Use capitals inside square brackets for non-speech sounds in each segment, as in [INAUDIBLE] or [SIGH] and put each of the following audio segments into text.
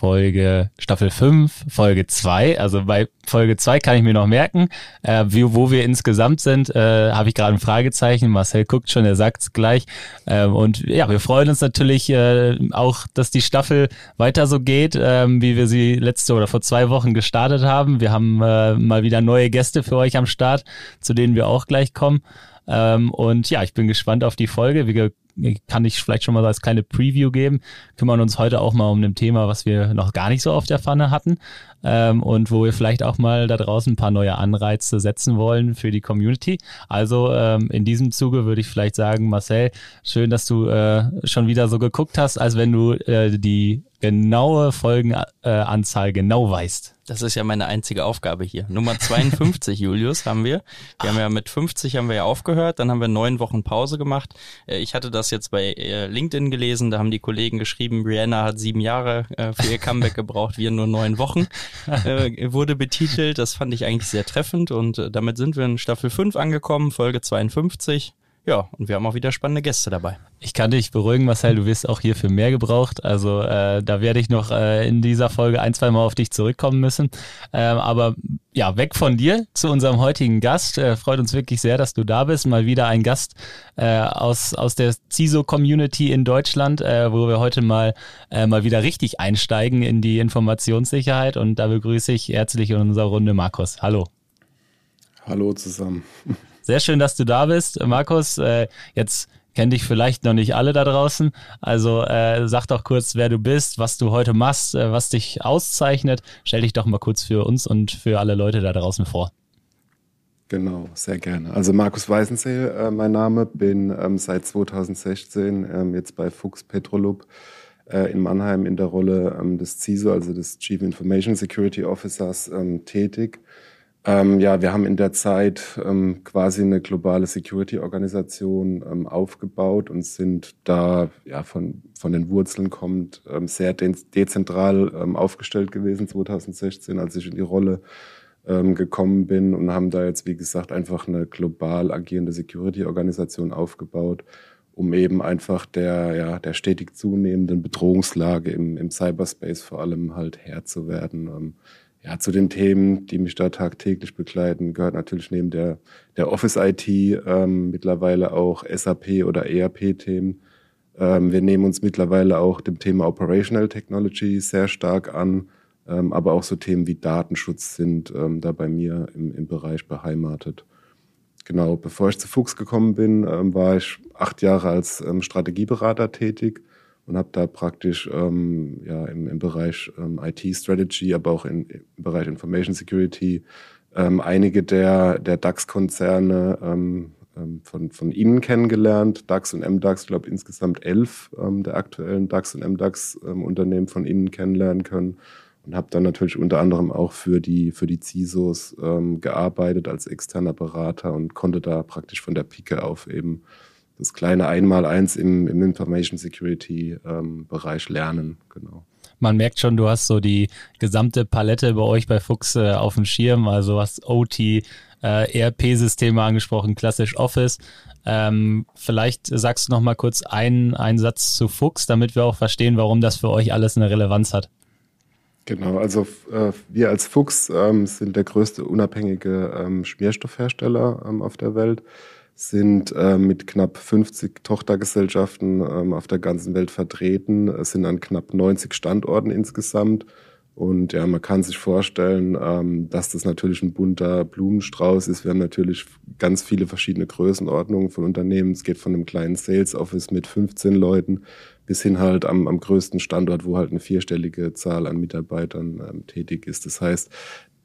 Folge Staffel 5, Folge 2. Also bei Folge 2 kann ich mir noch merken, äh, wie, wo wir insgesamt sind, äh, habe ich gerade ein Fragezeichen. Marcel guckt schon, er sagt's gleich. Äh, und ja, wir freuen uns natürlich äh, auch, dass die Staffel weiter so geht, äh, wie wir sie letzte oder vor zwei Wochen gestartet haben. Wir haben äh, mal wieder neue Gäste für euch am Start, zu denen wir auch gleich kommen. Ähm, und ja, ich bin gespannt auf die Folge. Wir kann ich vielleicht schon mal als kleine Preview geben, kümmern uns heute auch mal um ein Thema, was wir noch gar nicht so auf der Pfanne hatten ähm, und wo wir vielleicht auch mal da draußen ein paar neue Anreize setzen wollen für die Community. Also ähm, in diesem Zuge würde ich vielleicht sagen, Marcel, schön, dass du äh, schon wieder so geguckt hast, als wenn du äh, die genaue Folgenanzahl genau weißt. Das ist ja meine einzige Aufgabe hier. Nummer 52, [LAUGHS] Julius, haben wir. Wir haben ja mit 50 haben wir ja aufgehört, dann haben wir neun Wochen Pause gemacht. Äh, ich hatte das jetzt bei äh, LinkedIn gelesen, da haben die Kollegen geschrieben, Brianna hat sieben Jahre äh, für ihr Comeback gebraucht, wir nur neun Wochen. [LAUGHS] Wurde betitelt, das fand ich eigentlich sehr treffend und damit sind wir in Staffel 5 angekommen, Folge 52. Ja, und wir haben auch wieder spannende Gäste dabei. Ich kann dich beruhigen, Marcel, du wirst auch hier für mehr gebraucht. Also äh, da werde ich noch äh, in dieser Folge ein, zwei Mal auf dich zurückkommen müssen. Ähm, aber ja, weg von dir zu unserem heutigen Gast. Äh, freut uns wirklich sehr, dass du da bist. Mal wieder ein Gast äh, aus, aus der CISO-Community in Deutschland, äh, wo wir heute mal, äh, mal wieder richtig einsteigen in die Informationssicherheit. Und da begrüße ich herzlich in unserer Runde Markus. Hallo. Hallo zusammen. Sehr schön, dass du da bist, Markus. Äh, jetzt kennen dich vielleicht noch nicht alle da draußen. Also äh, sag doch kurz, wer du bist, was du heute machst, äh, was dich auszeichnet. Stell dich doch mal kurz für uns und für alle Leute da draußen vor. Genau, sehr gerne. Also Markus Weißensee, äh, mein Name, bin ähm, seit 2016 ähm, jetzt bei Fuchs Petrolub äh, in Mannheim in der Rolle ähm, des CISO, also des Chief Information Security Officers, ähm, tätig. Ähm, ja, wir haben in der Zeit ähm, quasi eine globale Security-Organisation ähm, aufgebaut und sind da ja von, von den Wurzeln kommt ähm, sehr de dezentral ähm, aufgestellt gewesen 2016, als ich in die Rolle ähm, gekommen bin und haben da jetzt, wie gesagt, einfach eine global agierende Security-Organisation aufgebaut, um eben einfach der, ja, der stetig zunehmenden Bedrohungslage im, im Cyberspace vor allem halt Herr zu werden ja, zu den Themen, die mich da tagtäglich begleiten, gehört natürlich neben der, der Office-IT ähm, mittlerweile auch SAP oder ERP-Themen. Ähm, wir nehmen uns mittlerweile auch dem Thema Operational Technology sehr stark an, ähm, aber auch so Themen wie Datenschutz sind ähm, da bei mir im, im Bereich beheimatet. Genau, bevor ich zu Fuchs gekommen bin, ähm, war ich acht Jahre als ähm, Strategieberater tätig und habe da praktisch ähm, ja, im, im Bereich ähm, IT-Strategy, aber auch in, im Bereich Information Security ähm, einige der, der DAX-Konzerne ähm, ähm, von, von Ihnen kennengelernt. DAX und MDAX, ich glaube insgesamt elf ähm, der aktuellen DAX und MDAX-Unternehmen von Ihnen kennenlernen können und habe dann natürlich unter anderem auch für die für die CISOs ähm, gearbeitet als externer Berater und konnte da praktisch von der Pike auf eben das kleine Einmaleins im, im Information Security ähm, Bereich lernen. Genau. Man merkt schon, du hast so die gesamte Palette bei euch bei Fuchs äh, auf dem Schirm, also hast OT, äh, ERP-Systeme angesprochen, klassisch Office. Ähm, vielleicht sagst du noch mal kurz einen, einen Satz zu Fuchs, damit wir auch verstehen, warum das für euch alles eine Relevanz hat. Genau, also äh, wir als Fuchs ähm, sind der größte unabhängige ähm, Schmierstoffhersteller ähm, auf der Welt sind äh, mit knapp 50 Tochtergesellschaften ähm, auf der ganzen Welt vertreten. Es sind an knapp 90 Standorten insgesamt. Und ja, man kann sich vorstellen, ähm, dass das natürlich ein bunter Blumenstrauß ist. Wir haben natürlich ganz viele verschiedene Größenordnungen von Unternehmen. Es geht von einem kleinen Sales Office mit 15 Leuten bis hin halt am, am größten Standort, wo halt eine vierstellige Zahl an Mitarbeitern ähm, tätig ist. Das heißt,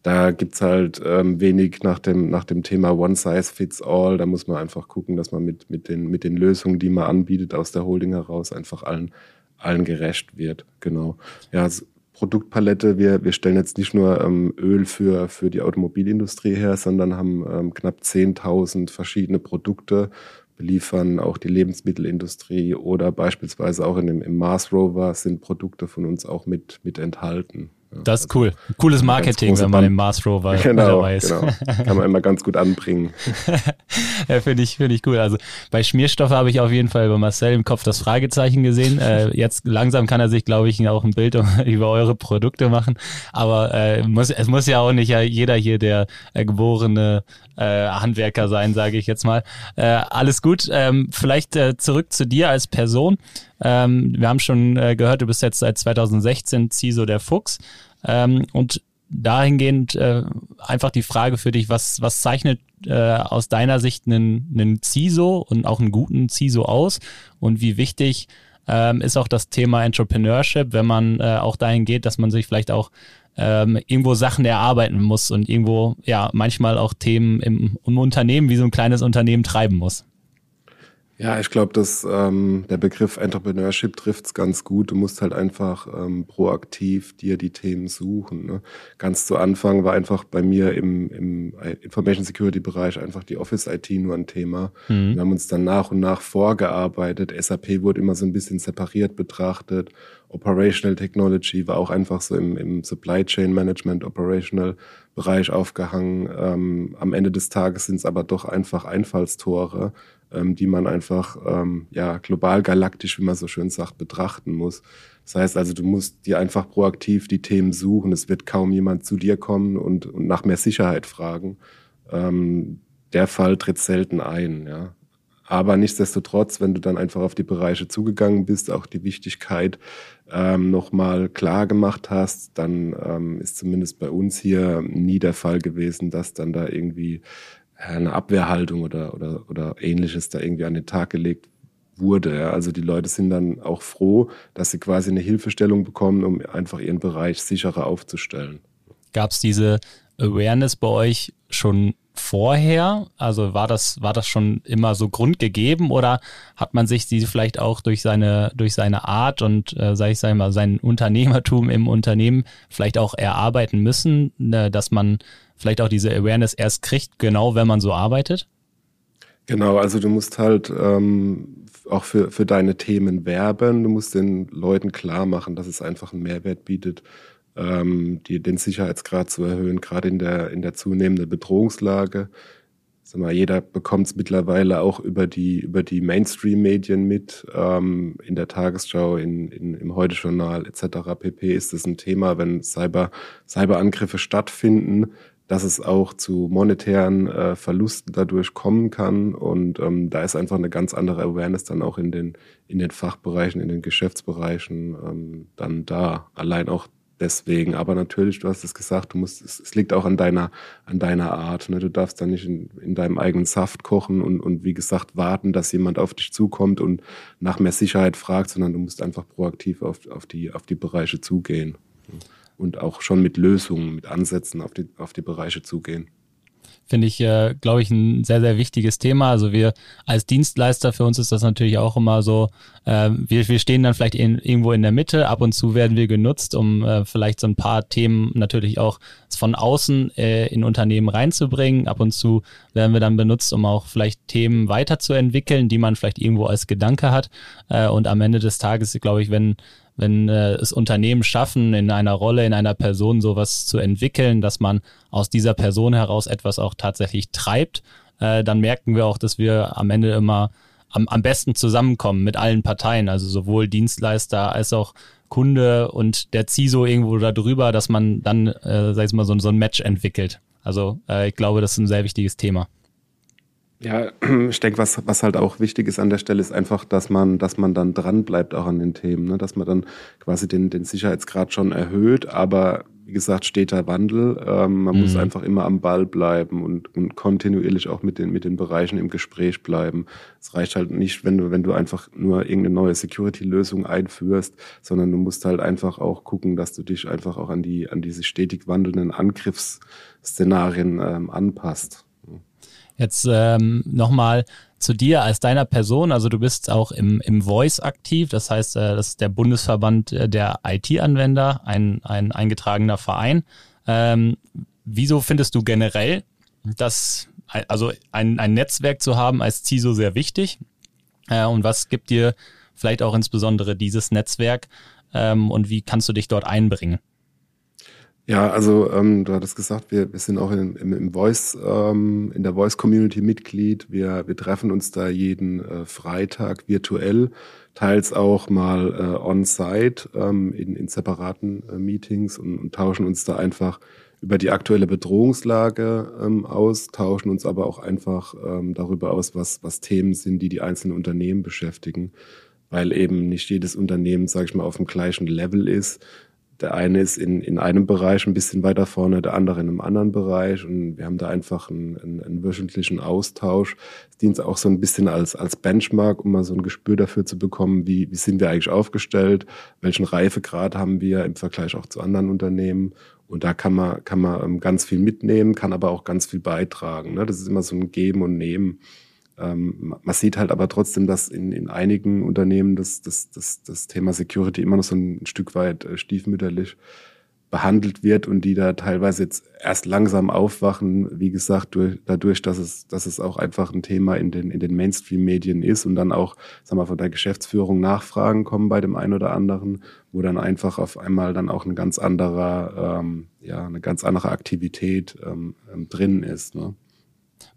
da gibt's halt ähm, wenig nach dem, nach dem Thema One Size Fits All. Da muss man einfach gucken, dass man mit, mit, den, mit den Lösungen, die man anbietet aus der Holding heraus, einfach allen, allen gerecht wird. Genau. Ja, Produktpalette. Wir, wir stellen jetzt nicht nur ähm, Öl für, für die Automobilindustrie her, sondern haben ähm, knapp 10.000 verschiedene Produkte, beliefern auch die Lebensmittelindustrie oder beispielsweise auch in dem, im Mars Rover sind Produkte von uns auch mit, mit enthalten. Das ist cool. Cooles Marketing, wenn man den Mars Rover genau, dabei ist. Genau. Kann man immer ganz gut anbringen. [LAUGHS] ja, finde ich, finde ich cool. Also bei Schmierstoffe habe ich auf jeden Fall bei Marcel im Kopf das Fragezeichen gesehen. Äh, jetzt langsam kann er sich, glaube ich, auch ein Bild [LAUGHS] über eure Produkte machen. Aber äh, muss, es muss ja auch nicht jeder hier der äh, geborene äh, Handwerker sein, sage ich jetzt mal. Äh, alles gut. Ähm, vielleicht äh, zurück zu dir als Person. Ähm, wir haben schon äh, gehört, du bist jetzt seit 2016 CISO der Fuchs. Ähm, und dahingehend äh, einfach die Frage für dich, was, was zeichnet äh, aus deiner Sicht einen, einen CISO und auch einen guten CISO aus? Und wie wichtig ähm, ist auch das Thema Entrepreneurship, wenn man äh, auch dahin geht, dass man sich vielleicht auch ähm, irgendwo Sachen erarbeiten muss und irgendwo ja manchmal auch Themen im, im Unternehmen wie so ein kleines Unternehmen treiben muss. Ja, ich glaube, dass ähm, der Begriff Entrepreneurship trifft's ganz gut. Du musst halt einfach ähm, proaktiv dir die Themen suchen. Ne? Ganz zu Anfang war einfach bei mir im, im Information Security Bereich einfach die Office IT nur ein Thema. Mhm. Wir haben uns dann nach und nach vorgearbeitet. SAP wurde immer so ein bisschen separiert betrachtet. Operational Technology war auch einfach so im, im Supply Chain Management Operational Bereich aufgehangen. Ähm, am Ende des Tages sind es aber doch einfach Einfallstore ähm, die man einfach ähm, ja global galaktisch, wie man so schön sagt, betrachten muss. Das heißt also, du musst dir einfach proaktiv die Themen suchen. Es wird kaum jemand zu dir kommen und, und nach mehr Sicherheit fragen. Ähm, der Fall tritt selten ein, ja. Aber nichtsdestotrotz, wenn du dann einfach auf die Bereiche zugegangen bist, auch die Wichtigkeit ähm, nochmal klar gemacht hast, dann ähm, ist zumindest bei uns hier nie der Fall gewesen, dass dann da irgendwie eine Abwehrhaltung oder, oder, oder ähnliches da irgendwie an den Tag gelegt wurde. Ja. Also die Leute sind dann auch froh, dass sie quasi eine Hilfestellung bekommen, um einfach ihren Bereich sicherer aufzustellen. Gab es diese Awareness bei euch schon vorher? Also war das, war das schon immer so grundgegeben oder hat man sich die vielleicht auch durch seine, durch seine Art und, äh, sag ich sag mal, sein Unternehmertum im Unternehmen vielleicht auch erarbeiten müssen, ne, dass man vielleicht auch diese Awareness erst kriegt, genau wenn man so arbeitet? Genau, also du musst halt ähm, auch für, für deine Themen werben. Du musst den Leuten klar machen, dass es einfach einen Mehrwert bietet, ähm, die, den Sicherheitsgrad zu erhöhen, gerade in der, in der zunehmenden Bedrohungslage. Sag mal, jeder bekommt es mittlerweile auch über die, über die Mainstream-Medien mit. Ähm, in der Tagesschau, in, in, im Heute-Journal etc. pp. ist es ein Thema, wenn Cyber, Cyberangriffe stattfinden dass es auch zu monetären äh, Verlusten dadurch kommen kann. Und ähm, da ist einfach eine ganz andere Awareness dann auch in den, in den Fachbereichen, in den Geschäftsbereichen ähm, dann da. Allein auch deswegen. Aber natürlich, du hast es gesagt, du musst, es, es liegt auch an deiner, an deiner Art. Ne? Du darfst da nicht in, in deinem eigenen Saft kochen und, und wie gesagt warten, dass jemand auf dich zukommt und nach mehr Sicherheit fragt, sondern du musst einfach proaktiv auf, auf, die, auf die Bereiche zugehen und auch schon mit Lösungen, mit Ansätzen auf die, auf die Bereiche zugehen. Finde ich, äh, glaube ich, ein sehr, sehr wichtiges Thema. Also wir als Dienstleister, für uns ist das natürlich auch immer so, äh, wir, wir stehen dann vielleicht in, irgendwo in der Mitte, ab und zu werden wir genutzt, um äh, vielleicht so ein paar Themen natürlich auch von außen in Unternehmen reinzubringen. Ab und zu werden wir dann benutzt, um auch vielleicht Themen weiterzuentwickeln, die man vielleicht irgendwo als Gedanke hat. Und am Ende des Tages, glaube ich, wenn wenn äh, es Unternehmen schaffen, in einer Rolle, in einer Person sowas zu entwickeln, dass man aus dieser Person heraus etwas auch tatsächlich treibt, äh, dann merken wir auch, dass wir am Ende immer am, am besten zusammenkommen mit allen Parteien, also sowohl Dienstleister als auch Kunde und der CISO irgendwo da drüber, dass man dann, äh, sag ich mal, so, so ein Match entwickelt. Also äh, ich glaube, das ist ein sehr wichtiges Thema. Ja, [CLEARS THROAT] ich denke, was, was halt auch wichtig ist an der Stelle, ist einfach, dass man, dass man dann dran bleibt auch an den Themen, ne? dass man dann quasi den, den Sicherheitsgrad schon erhöht, aber wie gesagt, steter Wandel. Ähm, man mhm. muss einfach immer am Ball bleiben und, und kontinuierlich auch mit den, mit den Bereichen im Gespräch bleiben. Es reicht halt nicht, wenn du, wenn du einfach nur irgendeine neue Security-Lösung einführst, sondern du musst halt einfach auch gucken, dass du dich einfach auch an die, an diese stetig wandelnden Angriffsszenarien ähm, anpasst. Jetzt ähm, nochmal zu dir als deiner Person. Also du bist auch im, im Voice aktiv, das heißt, äh, das ist der Bundesverband äh, der IT-Anwender, ein, ein eingetragener Verein. Ähm, wieso findest du generell, dass also ein, ein Netzwerk zu haben als CISO sehr wichtig? Äh, und was gibt dir vielleicht auch insbesondere dieses Netzwerk ähm, und wie kannst du dich dort einbringen? Ja, also ähm, du hattest gesagt, wir, wir sind auch in, im, im Voice, ähm, in der Voice Community Mitglied. Wir, wir treffen uns da jeden äh, Freitag virtuell, teils auch mal äh, on-site ähm, in, in separaten äh, Meetings und, und tauschen uns da einfach über die aktuelle Bedrohungslage ähm, aus, tauschen uns aber auch einfach ähm, darüber aus, was, was Themen sind, die die einzelnen Unternehmen beschäftigen, weil eben nicht jedes Unternehmen, sage ich mal, auf dem gleichen Level ist. Der eine ist in, in einem Bereich ein bisschen weiter vorne, der andere in einem anderen Bereich. Und wir haben da einfach einen, einen, einen wöchentlichen Austausch. Es dient auch so ein bisschen als, als Benchmark, um mal so ein Gespür dafür zu bekommen, wie, wie sind wir eigentlich aufgestellt, welchen Reifegrad haben wir im Vergleich auch zu anderen Unternehmen. Und da kann man, kann man ähm, ganz viel mitnehmen, kann aber auch ganz viel beitragen. Ne? Das ist immer so ein Geben und Nehmen. Ähm, man sieht halt aber trotzdem, dass in, in einigen Unternehmen das, das, das, das Thema Security immer noch so ein Stück weit äh, stiefmütterlich behandelt wird und die da teilweise jetzt erst langsam aufwachen, wie gesagt, durch, dadurch, dass es, dass es auch einfach ein Thema in den, in den Mainstream-Medien ist und dann auch, sagen wir, von der Geschäftsführung Nachfragen kommen bei dem einen oder anderen, wo dann einfach auf einmal dann auch ein ganz anderer, ähm, ja, eine ganz andere Aktivität ähm, ähm drin ist. Ne?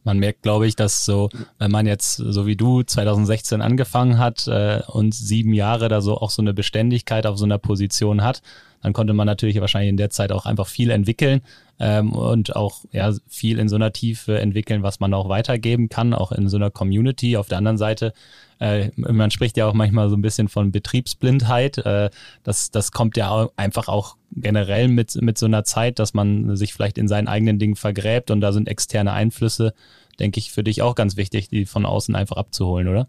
Man merkt, glaube ich, dass so, wenn man jetzt so wie du 2016 angefangen hat äh, und sieben Jahre da so auch so eine Beständigkeit auf so einer Position hat, dann konnte man natürlich wahrscheinlich in der Zeit auch einfach viel entwickeln ähm, und auch ja viel in so einer Tiefe entwickeln, was man auch weitergeben kann, auch in so einer Community. Auf der anderen Seite, äh, man spricht ja auch manchmal so ein bisschen von Betriebsblindheit. Äh, das, das kommt ja einfach auch generell mit, mit so einer Zeit, dass man sich vielleicht in seinen eigenen Dingen vergräbt und da sind externe Einflüsse, denke ich, für dich auch ganz wichtig, die von außen einfach abzuholen, oder?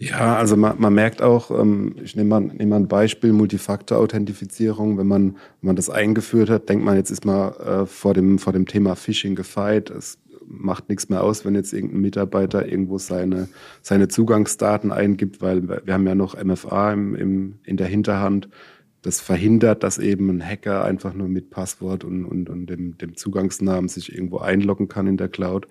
Ja, also man, man merkt auch, ähm, ich nehme mal, nehme mal ein Beispiel, Multifaktor-Authentifizierung, wenn man, wenn man das eingeführt hat, denkt man, jetzt ist man äh, vor, dem, vor dem Thema Phishing gefeit. Es macht nichts mehr aus, wenn jetzt irgendein Mitarbeiter irgendwo seine, seine Zugangsdaten eingibt, weil wir haben ja noch MFA im, im, in der Hinterhand. Das verhindert, dass eben ein Hacker einfach nur mit Passwort und, und, und dem, dem Zugangsnamen sich irgendwo einloggen kann in der Cloud.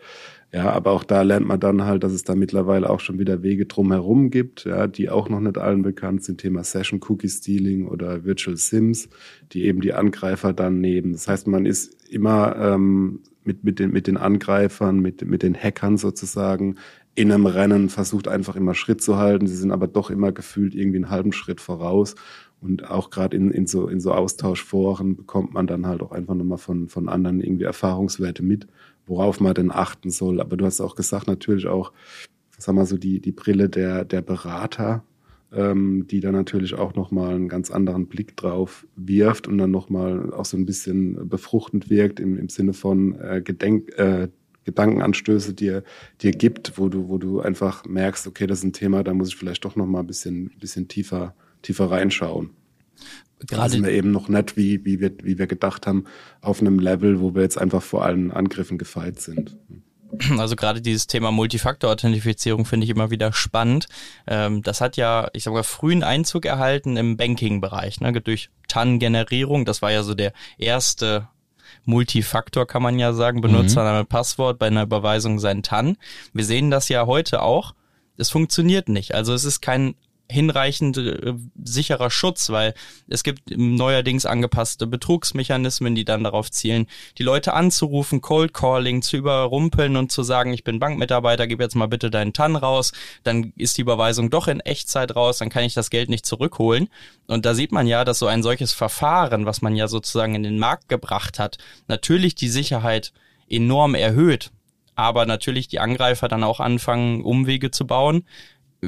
Ja, aber auch da lernt man dann halt, dass es da mittlerweile auch schon wieder Wege drumherum gibt, ja, die auch noch nicht allen bekannt sind. Thema Session Cookie Stealing oder Virtual Sims, die eben die Angreifer dann nehmen. Das heißt, man ist immer ähm, mit, mit, den, mit den Angreifern, mit, mit den Hackern sozusagen in einem Rennen, versucht einfach immer Schritt zu halten. Sie sind aber doch immer gefühlt irgendwie einen halben Schritt voraus. Und auch gerade in, in, so, in so Austauschforen bekommt man dann halt auch einfach nochmal von, von anderen irgendwie Erfahrungswerte mit worauf man denn achten soll. Aber du hast auch gesagt, natürlich auch, sag mal so, die, die Brille der, der Berater, ähm, die da natürlich auch nochmal einen ganz anderen Blick drauf wirft und dann nochmal auch so ein bisschen befruchtend wirkt im, im Sinne von äh, Gedenk, äh, Gedankenanstöße dir, dir gibt, wo du, wo du einfach merkst, okay, das ist ein Thema, da muss ich vielleicht doch nochmal ein bisschen, bisschen tiefer, tiefer reinschauen gerade sind wir eben noch nicht, wie, wie, wir, wie wir gedacht haben, auf einem Level, wo wir jetzt einfach vor allen Angriffen gefeit sind. Also gerade dieses Thema Multifaktor-Authentifizierung finde ich immer wieder spannend. Ähm, das hat ja, ich sag mal, frühen Einzug erhalten im Banking-Bereich, ne, durch TAN-Generierung. Das war ja so der erste Multifaktor, kann man ja sagen, Benutzername, mhm. Passwort bei einer Überweisung sein TAN. Wir sehen das ja heute auch. Es funktioniert nicht. Also es ist kein hinreichend äh, sicherer Schutz, weil es gibt neuerdings angepasste Betrugsmechanismen, die dann darauf zielen, die Leute anzurufen, Cold Calling zu überrumpeln und zu sagen, ich bin Bankmitarbeiter, gib jetzt mal bitte deinen TAN raus, dann ist die Überweisung doch in Echtzeit raus, dann kann ich das Geld nicht zurückholen. Und da sieht man ja, dass so ein solches Verfahren, was man ja sozusagen in den Markt gebracht hat, natürlich die Sicherheit enorm erhöht, aber natürlich die Angreifer dann auch anfangen, Umwege zu bauen,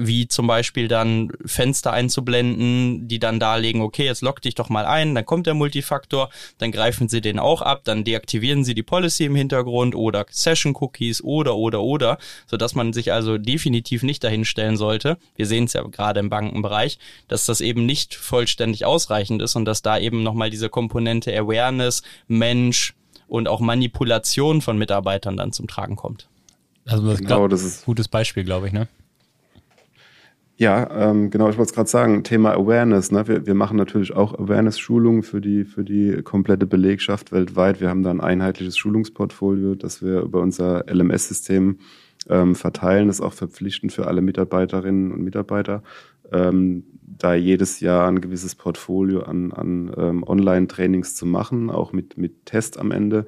wie zum Beispiel dann Fenster einzublenden, die dann darlegen, okay, jetzt lock dich doch mal ein, dann kommt der Multifaktor, dann greifen sie den auch ab, dann deaktivieren sie die Policy im Hintergrund oder Session Cookies oder oder oder, so dass man sich also definitiv nicht dahin stellen sollte. Wir sehen es ja gerade im Bankenbereich, dass das eben nicht vollständig ausreichend ist und dass da eben nochmal diese Komponente Awareness, Mensch und auch Manipulation von Mitarbeitern dann zum Tragen kommt Also das, genau, glaub, das ist ein gutes Beispiel, glaube ich, ne? Ja, ähm, genau, ich wollte es gerade sagen, Thema Awareness. Ne? Wir, wir machen natürlich auch Awareness-Schulungen für die, für die komplette Belegschaft weltweit. Wir haben da ein einheitliches Schulungsportfolio, das wir über unser LMS-System ähm, verteilen. Das ist auch verpflichtend für alle Mitarbeiterinnen und Mitarbeiter, ähm, da jedes Jahr ein gewisses Portfolio an, an ähm, Online-Trainings zu machen, auch mit, mit Test am Ende.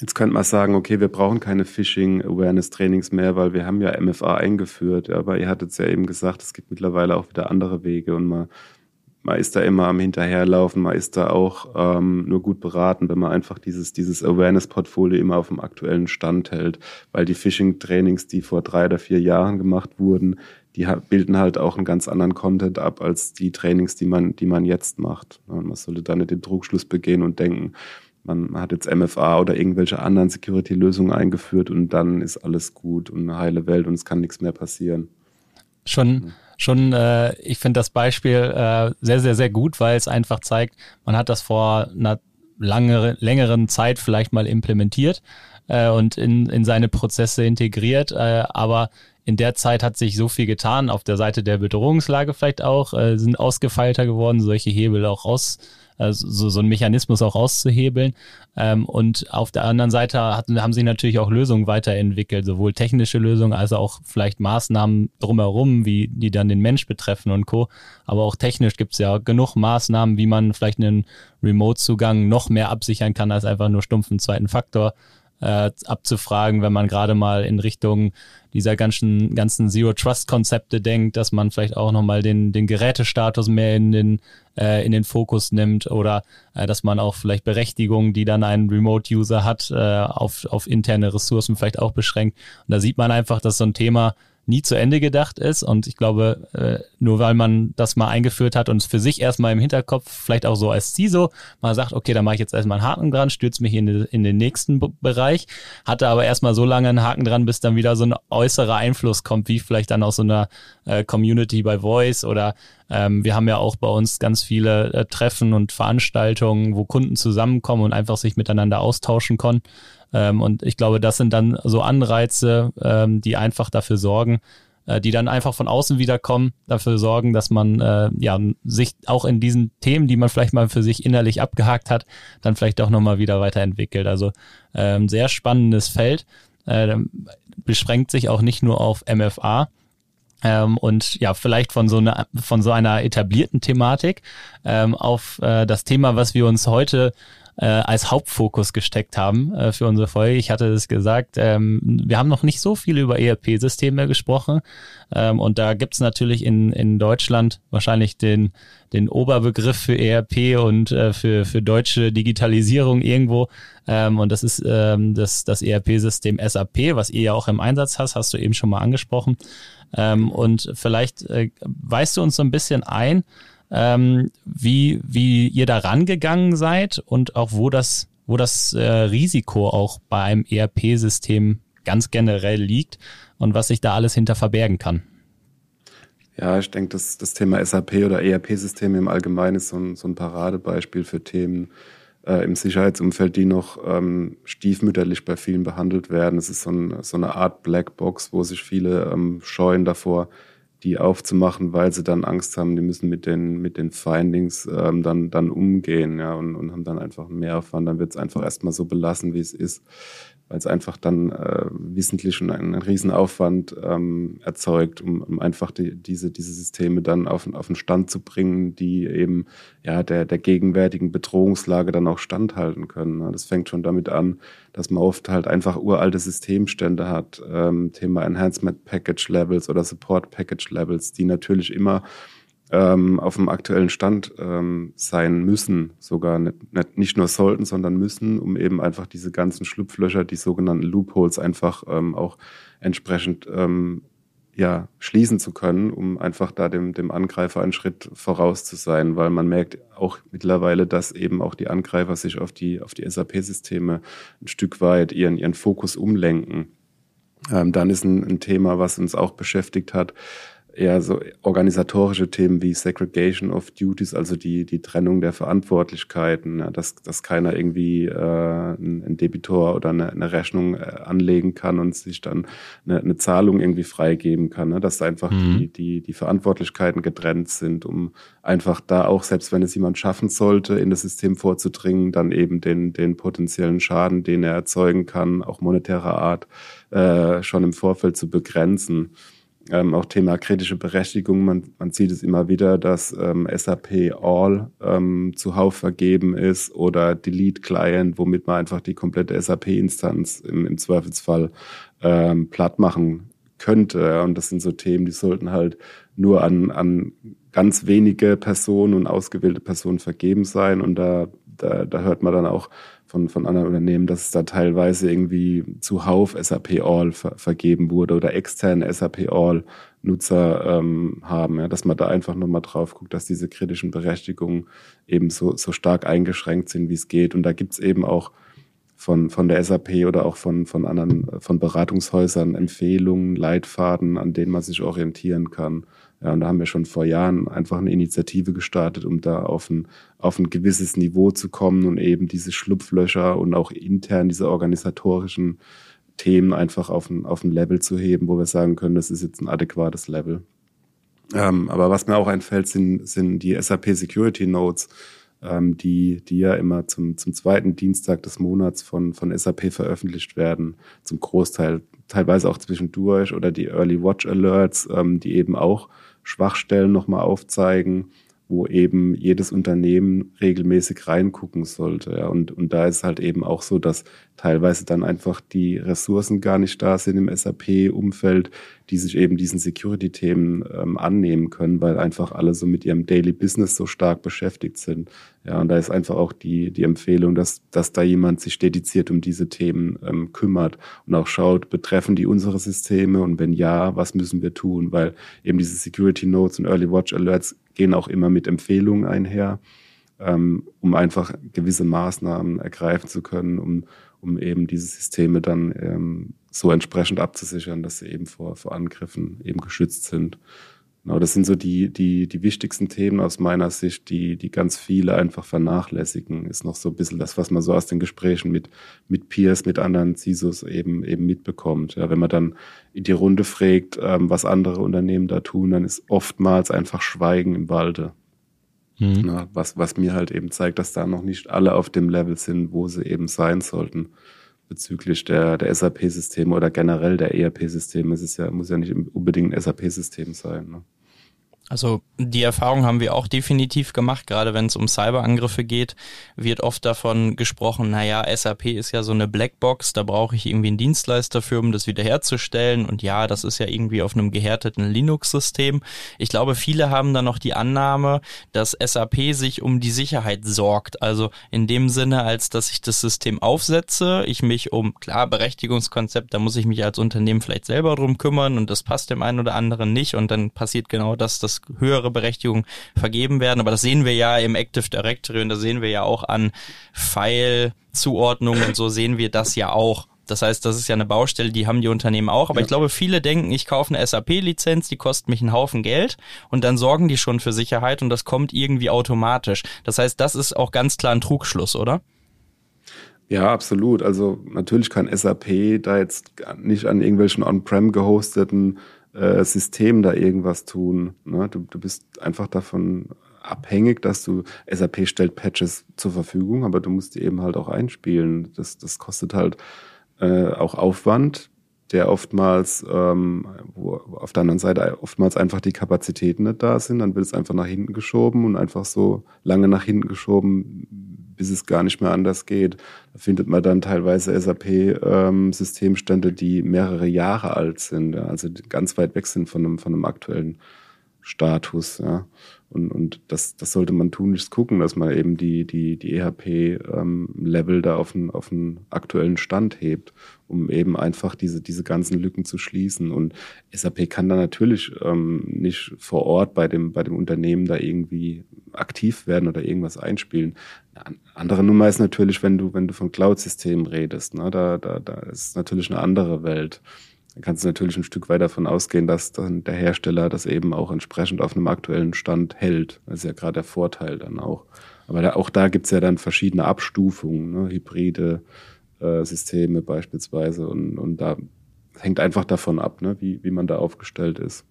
Jetzt könnte man sagen, okay, wir brauchen keine Phishing-Awareness-Trainings mehr, weil wir haben ja MFA eingeführt. Aber ihr hattet es ja eben gesagt, es gibt mittlerweile auch wieder andere Wege und man, man ist da immer am Hinterherlaufen, man ist da auch ähm, nur gut beraten, wenn man einfach dieses, dieses Awareness-Portfolio immer auf dem aktuellen Stand hält. Weil die Phishing-Trainings, die vor drei oder vier Jahren gemacht wurden, die bilden halt auch einen ganz anderen Content ab als die Trainings, die man, die man jetzt macht. Und man sollte da nicht den Druckschluss begehen und denken, man hat jetzt MFA oder irgendwelche anderen Security-Lösungen eingeführt und dann ist alles gut und eine heile Welt und es kann nichts mehr passieren. Schon, schon, äh, ich finde das Beispiel äh, sehr, sehr, sehr gut, weil es einfach zeigt, man hat das vor einer langere, längeren Zeit vielleicht mal implementiert äh, und in, in seine Prozesse integriert, äh, aber in der Zeit hat sich so viel getan, auf der Seite der Bedrohungslage vielleicht auch, äh, sind ausgefeilter geworden, solche Hebel auch raus also so, so ein Mechanismus auch auszuhebeln. Ähm, und auf der anderen Seite haben sich natürlich auch Lösungen weiterentwickelt, sowohl technische Lösungen als auch vielleicht Maßnahmen drumherum, wie die dann den Mensch betreffen und Co. Aber auch technisch gibt es ja genug Maßnahmen, wie man vielleicht einen Remote-Zugang noch mehr absichern kann als einfach nur stumpfen zweiten Faktor äh, abzufragen, wenn man gerade mal in Richtung dieser ganzen, ganzen Zero-Trust-Konzepte denkt, dass man vielleicht auch nochmal den, den Gerätestatus mehr in den, äh, in den Fokus nimmt oder äh, dass man auch vielleicht Berechtigungen, die dann ein Remote-User hat, äh, auf, auf interne Ressourcen vielleicht auch beschränkt. Und da sieht man einfach, dass so ein Thema nie zu Ende gedacht ist. Und ich glaube, äh, nur weil man das mal eingeführt hat und es für sich erstmal im Hinterkopf, vielleicht auch so als CISO, mal sagt, okay, da mache ich jetzt erstmal einen Haken dran, stürze mich in, in den nächsten Bereich, hatte aber erstmal so lange einen Haken dran, bis dann wieder so ein äußerer Einfluss kommt, wie vielleicht dann aus so einer äh, Community bei Voice oder ähm, wir haben ja auch bei uns ganz viele äh, Treffen und Veranstaltungen, wo Kunden zusammenkommen und einfach sich miteinander austauschen können. Ähm, und ich glaube, das sind dann so Anreize, ähm, die einfach dafür sorgen, äh, die dann einfach von außen wiederkommen, dafür sorgen, dass man äh, ja sich auch in diesen Themen, die man vielleicht mal für sich innerlich abgehakt hat, dann vielleicht auch nochmal wieder weiterentwickelt. Also ähm, sehr spannendes Feld. Äh, beschränkt sich auch nicht nur auf MFA, ähm, und ja, vielleicht von so einer, von so einer etablierten Thematik ähm, auf äh, das Thema, was wir uns heute äh, als Hauptfokus gesteckt haben äh, für unsere Folge. Ich hatte es gesagt, ähm, wir haben noch nicht so viel über ERP-Systeme gesprochen. Ähm, und da gibt's natürlich in, in Deutschland wahrscheinlich den, den Oberbegriff für ERP und äh, für, für deutsche Digitalisierung irgendwo. Ähm, und das ist ähm, das, das ERP-System SAP, was ihr ja auch im Einsatz hast, hast du eben schon mal angesprochen. Ähm, und vielleicht äh, weißt du uns so ein bisschen ein, ähm, wie, wie ihr da rangegangen seid und auch wo das, wo das äh, Risiko auch bei einem ERP-System ganz generell liegt und was sich da alles hinter verbergen kann. Ja, ich denke, das, das Thema SAP oder ERP-Systeme im Allgemeinen ist so ein, so ein Paradebeispiel für Themen äh, im Sicherheitsumfeld, die noch ähm, stiefmütterlich bei vielen behandelt werden. Es ist so, ein, so eine Art Blackbox, wo sich viele ähm, scheuen davor, die aufzumachen, weil sie dann Angst haben, die müssen mit den, mit den Findings ähm, dann, dann umgehen, ja, und, und haben dann einfach einen Mehraufwand. Dann wird es einfach erstmal so belassen, wie es ist weil es einfach dann äh, wissentlich einen, einen Riesenaufwand ähm, erzeugt, um, um einfach die, diese, diese Systeme dann auf, auf den Stand zu bringen, die eben ja der, der gegenwärtigen Bedrohungslage dann auch standhalten können. Das fängt schon damit an, dass man oft halt einfach uralte Systemstände hat, ähm, Thema Enhancement Package Levels oder Support Package Levels, die natürlich immer ähm, auf dem aktuellen Stand ähm, sein müssen, sogar nicht, nicht, nur sollten, sondern müssen, um eben einfach diese ganzen Schlupflöcher, die sogenannten Loopholes einfach ähm, auch entsprechend ähm, ja, schließen zu können, um einfach da dem, dem Angreifer einen Schritt voraus zu sein, weil man merkt auch mittlerweile, dass eben auch die Angreifer sich auf die, auf die SAP-Systeme ein Stück weit ihren, ihren Fokus umlenken. Ähm, dann ist ein, ein Thema, was uns auch beschäftigt hat, eher so organisatorische Themen wie Segregation of Duties, also die, die Trennung der Verantwortlichkeiten, ja, dass, dass keiner irgendwie äh, ein Debitor oder eine, eine Rechnung äh, anlegen kann und sich dann eine, eine Zahlung irgendwie freigeben kann, ne? dass einfach mhm. die, die, die Verantwortlichkeiten getrennt sind, um einfach da auch, selbst wenn es jemand schaffen sollte, in das System vorzudringen, dann eben den, den potenziellen Schaden, den er erzeugen kann, auch monetärer Art, äh, schon im Vorfeld zu begrenzen. Ähm, auch Thema kritische Berechtigung. Man, man sieht es immer wieder, dass ähm, SAP All ähm, zuhauf vergeben ist oder Delete Client, womit man einfach die komplette SAP-Instanz im, im Zweifelsfall ähm, platt machen könnte. Und das sind so Themen, die sollten halt nur an, an ganz wenige Personen und ausgewählte Personen vergeben sein. Und da, da, da hört man dann auch von, von anderen Unternehmen, dass es da teilweise irgendwie zuhauf SAP All ver vergeben wurde oder externe SAP All Nutzer ähm, haben, ja, dass man da einfach nochmal drauf guckt, dass diese kritischen Berechtigungen eben so, so stark eingeschränkt sind, wie es geht. Und da gibt's eben auch von, von der SAP oder auch von, von anderen, von Beratungshäusern Empfehlungen, Leitfaden, an denen man sich orientieren kann. Ja, und da haben wir schon vor Jahren einfach eine Initiative gestartet, um da auf ein, auf ein gewisses Niveau zu kommen und eben diese Schlupflöcher und auch intern diese organisatorischen Themen einfach auf ein, auf ein Level zu heben, wo wir sagen können, das ist jetzt ein adäquates Level. Ähm, aber was mir auch einfällt, sind, sind die SAP Security Notes, ähm, die, die ja immer zum, zum zweiten Dienstag des Monats von, von SAP veröffentlicht werden, zum Großteil, teilweise auch zwischendurch oder die Early Watch Alerts, ähm, die eben auch Schwachstellen nochmal aufzeigen, wo eben jedes Unternehmen regelmäßig reingucken sollte. Ja. Und, und da ist halt eben auch so, dass teilweise dann einfach die Ressourcen gar nicht da sind im SAP-Umfeld, die sich eben diesen Security-Themen ähm, annehmen können, weil einfach alle so mit ihrem Daily Business so stark beschäftigt sind. Ja, und da ist einfach auch die, die Empfehlung, dass, dass da jemand sich dediziert um diese Themen ähm, kümmert und auch schaut, betreffen die unsere Systeme und wenn ja, was müssen wir tun? Weil eben diese Security Notes und Early Watch Alerts gehen auch immer mit Empfehlungen einher, ähm, um einfach gewisse Maßnahmen ergreifen zu können, um um eben diese Systeme dann ähm, so entsprechend abzusichern, dass sie eben vor, vor Angriffen eben geschützt sind. Genau, das sind so die, die, die wichtigsten Themen aus meiner Sicht, die, die ganz viele einfach vernachlässigen, ist noch so ein bisschen das, was man so aus den Gesprächen mit, mit Peers, mit anderen CISOs eben, eben mitbekommt. Ja, wenn man dann in die Runde fragt, ähm, was andere Unternehmen da tun, dann ist oftmals einfach Schweigen im Walde. Mhm. Na, was, was mir halt eben zeigt, dass da noch nicht alle auf dem Level sind, wo sie eben sein sollten bezüglich der, der SAP-Systeme oder generell der ERP-Systeme. Es ist ja, muss ja nicht unbedingt ein SAP-System sein. Ne? Also die Erfahrung haben wir auch definitiv gemacht, gerade wenn es um Cyberangriffe geht, wird oft davon gesprochen, naja, SAP ist ja so eine Blackbox, da brauche ich irgendwie einen Dienstleister für, um das wiederherzustellen. Und ja, das ist ja irgendwie auf einem gehärteten Linux-System. Ich glaube, viele haben da noch die Annahme, dass SAP sich um die Sicherheit sorgt, also in dem Sinne, als dass ich das System aufsetze, ich mich um, klar, Berechtigungskonzept, da muss ich mich als Unternehmen vielleicht selber drum kümmern und das passt dem einen oder anderen nicht. Und dann passiert genau das, dass höhere Berechtigungen vergeben werden. Aber das sehen wir ja im Active Directory und da sehen wir ja auch an File-Zuordnungen und so sehen wir das ja auch. Das heißt, das ist ja eine Baustelle, die haben die Unternehmen auch. Aber ja. ich glaube, viele denken, ich kaufe eine SAP-Lizenz, die kostet mich einen Haufen Geld und dann sorgen die schon für Sicherheit und das kommt irgendwie automatisch. Das heißt, das ist auch ganz klar ein Trugschluss, oder? Ja, absolut. Also natürlich kann SAP da jetzt nicht an irgendwelchen on-prem gehosteten äh, System da irgendwas tun. Ne? Du, du bist einfach davon abhängig, dass du SAP stellt Patches zur Verfügung, aber du musst die eben halt auch einspielen. Das, das kostet halt äh, auch Aufwand, der oftmals, ähm, wo auf der anderen Seite oftmals einfach die Kapazitäten nicht da sind, dann wird es einfach nach hinten geschoben und einfach so lange nach hinten geschoben, bis es gar nicht mehr anders geht. Da findet man dann teilweise SAP-Systemstände, ähm, die mehrere Jahre alt sind, ja, also ganz weit weg sind von einem, von einem aktuellen Status. Ja. Und, und das, das sollte man tunlichst gucken, dass man eben die, die, die EHP-Level ähm, da auf einen, auf einen aktuellen Stand hebt, um eben einfach diese, diese ganzen Lücken zu schließen. Und SAP kann da natürlich ähm, nicht vor Ort bei dem, bei dem Unternehmen da irgendwie aktiv werden oder irgendwas einspielen. Andere Nummer ist natürlich, wenn du, wenn du von Cloud-Systemen redest, ne, da, da, da ist natürlich eine andere Welt. dann kannst du natürlich ein Stück weit davon ausgehen, dass dann der Hersteller das eben auch entsprechend auf einem aktuellen Stand hält. Das ist ja gerade der Vorteil dann auch. Aber da, auch da gibt's ja dann verschiedene Abstufungen, ne? hybride äh, Systeme beispielsweise. Und, und da hängt einfach davon ab, ne? wie, wie man da aufgestellt ist.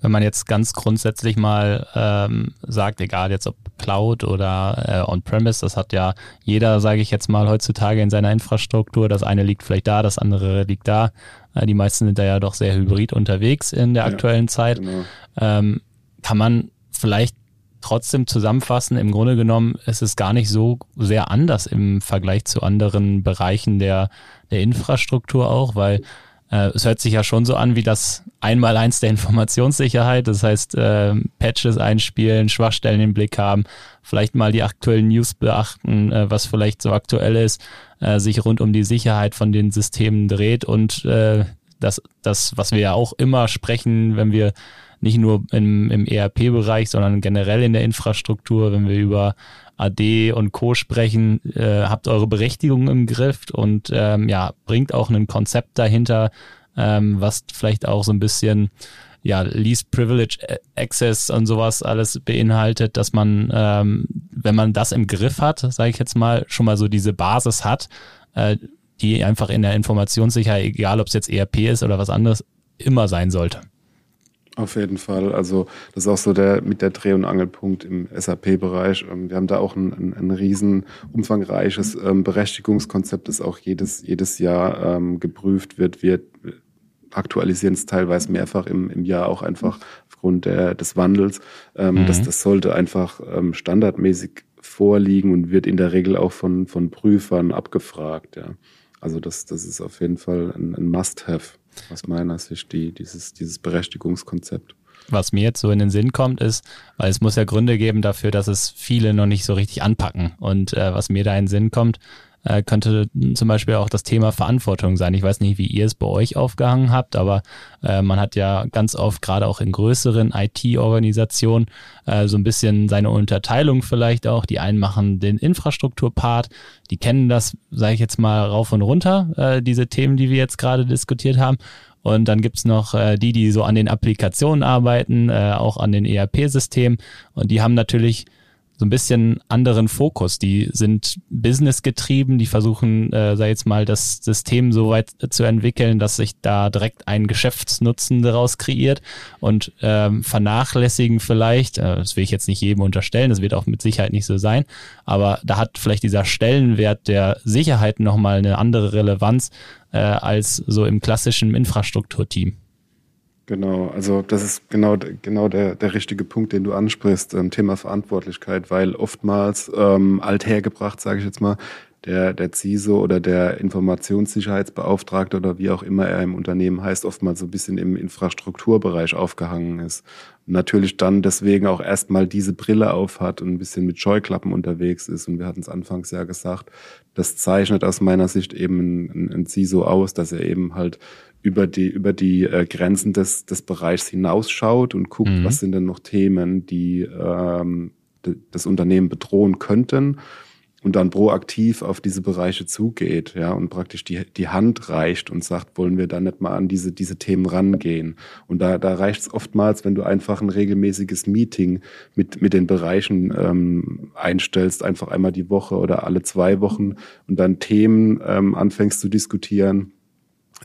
Wenn man jetzt ganz grundsätzlich mal ähm, sagt, egal jetzt ob Cloud oder äh, On-Premise, das hat ja jeder, sage ich jetzt mal, heutzutage in seiner Infrastruktur. Das eine liegt vielleicht da, das andere liegt da. Äh, die meisten sind da ja doch sehr hybrid unterwegs in der aktuellen ja, Zeit. Genau. Ähm, kann man vielleicht trotzdem zusammenfassen, im Grunde genommen ist es gar nicht so sehr anders im Vergleich zu anderen Bereichen der, der Infrastruktur auch, weil äh, es hört sich ja schon so an wie das Einmaleins der [LAUGHS] Informationssicherheit. Das heißt, äh, Patches einspielen, Schwachstellen im Blick haben, vielleicht mal die aktuellen News beachten, äh, was vielleicht so aktuell ist, äh, sich rund um die Sicherheit von den Systemen dreht und äh, das, das, was wir ja auch immer sprechen, wenn wir nicht nur im, im ERP-Bereich, sondern generell in der Infrastruktur, wenn wir über AD und Co. sprechen, äh, habt eure Berechtigung im Griff und ähm, ja, bringt auch ein Konzept dahinter, ähm, was vielleicht auch so ein bisschen ja, Least Privilege Access und sowas alles beinhaltet, dass man, ähm, wenn man das im Griff hat, sage ich jetzt mal, schon mal so diese Basis hat, äh, die einfach in der Informationssicherheit, egal ob es jetzt ERP ist oder was anderes, immer sein sollte. Auf jeden Fall. Also das ist auch so der mit der Dreh- und Angelpunkt im SAP-Bereich. Ähm, wir haben da auch ein, ein, ein riesen umfangreiches ähm, Berechtigungskonzept, das auch jedes, jedes Jahr ähm, geprüft wird. Wir aktualisieren es teilweise mehrfach im, im Jahr auch einfach aufgrund der, des Wandels. Ähm, mhm. das, das sollte einfach ähm, standardmäßig vorliegen und wird in der Regel auch von, von Prüfern abgefragt. Ja. Also das, das ist auf jeden Fall ein, ein Must-Have aus meiner Sicht, die, dieses, dieses Berechtigungskonzept. Was mir jetzt so in den Sinn kommt, ist, weil es muss ja Gründe geben dafür, dass es viele noch nicht so richtig anpacken. Und äh, was mir da in den Sinn kommt, äh, könnte zum Beispiel auch das Thema Verantwortung sein. Ich weiß nicht, wie ihr es bei euch aufgehangen habt, aber äh, man hat ja ganz oft, gerade auch in größeren IT-Organisationen, äh, so ein bisschen seine Unterteilung vielleicht auch. Die einen machen den Infrastrukturpart, die kennen das, sage ich jetzt mal, rauf und runter, äh, diese Themen, die wir jetzt gerade diskutiert haben. Und dann gibt's noch äh, die, die so an den Applikationen arbeiten, äh, auch an den ERP-Systemen. Und die haben natürlich so ein bisschen anderen Fokus. Die sind businessgetrieben, die versuchen, äh, sei jetzt mal, das System so weit zu entwickeln, dass sich da direkt ein Geschäftsnutzen daraus kreiert und ähm, vernachlässigen vielleicht, äh, das will ich jetzt nicht jedem unterstellen, das wird auch mit Sicherheit nicht so sein, aber da hat vielleicht dieser Stellenwert der Sicherheit nochmal eine andere Relevanz äh, als so im klassischen Infrastrukturteam. Genau, also das ist genau, genau der, der richtige Punkt, den du ansprichst, ähm, Thema Verantwortlichkeit, weil oftmals ähm, althergebracht, sage ich jetzt mal, der, der CISO oder der Informationssicherheitsbeauftragte oder wie auch immer er im Unternehmen heißt, oftmals so ein bisschen im Infrastrukturbereich aufgehangen ist. Und natürlich dann deswegen auch erstmal diese Brille aufhat und ein bisschen mit Scheuklappen unterwegs ist. Und wir hatten es anfangs ja gesagt, das zeichnet aus meiner Sicht eben ein, ein CISO aus, dass er eben halt über die, über die äh, Grenzen des, des Bereichs hinausschaut und guckt, mhm. was sind denn noch Themen, die ähm, das Unternehmen bedrohen könnten und dann proaktiv auf diese Bereiche zugeht, ja, und praktisch die, die Hand reicht und sagt, wollen wir da nicht mal an diese, diese Themen rangehen. Und da, da reicht es oftmals, wenn du einfach ein regelmäßiges Meeting mit, mit den Bereichen ähm, einstellst, einfach einmal die Woche oder alle zwei Wochen und dann Themen ähm, anfängst zu diskutieren,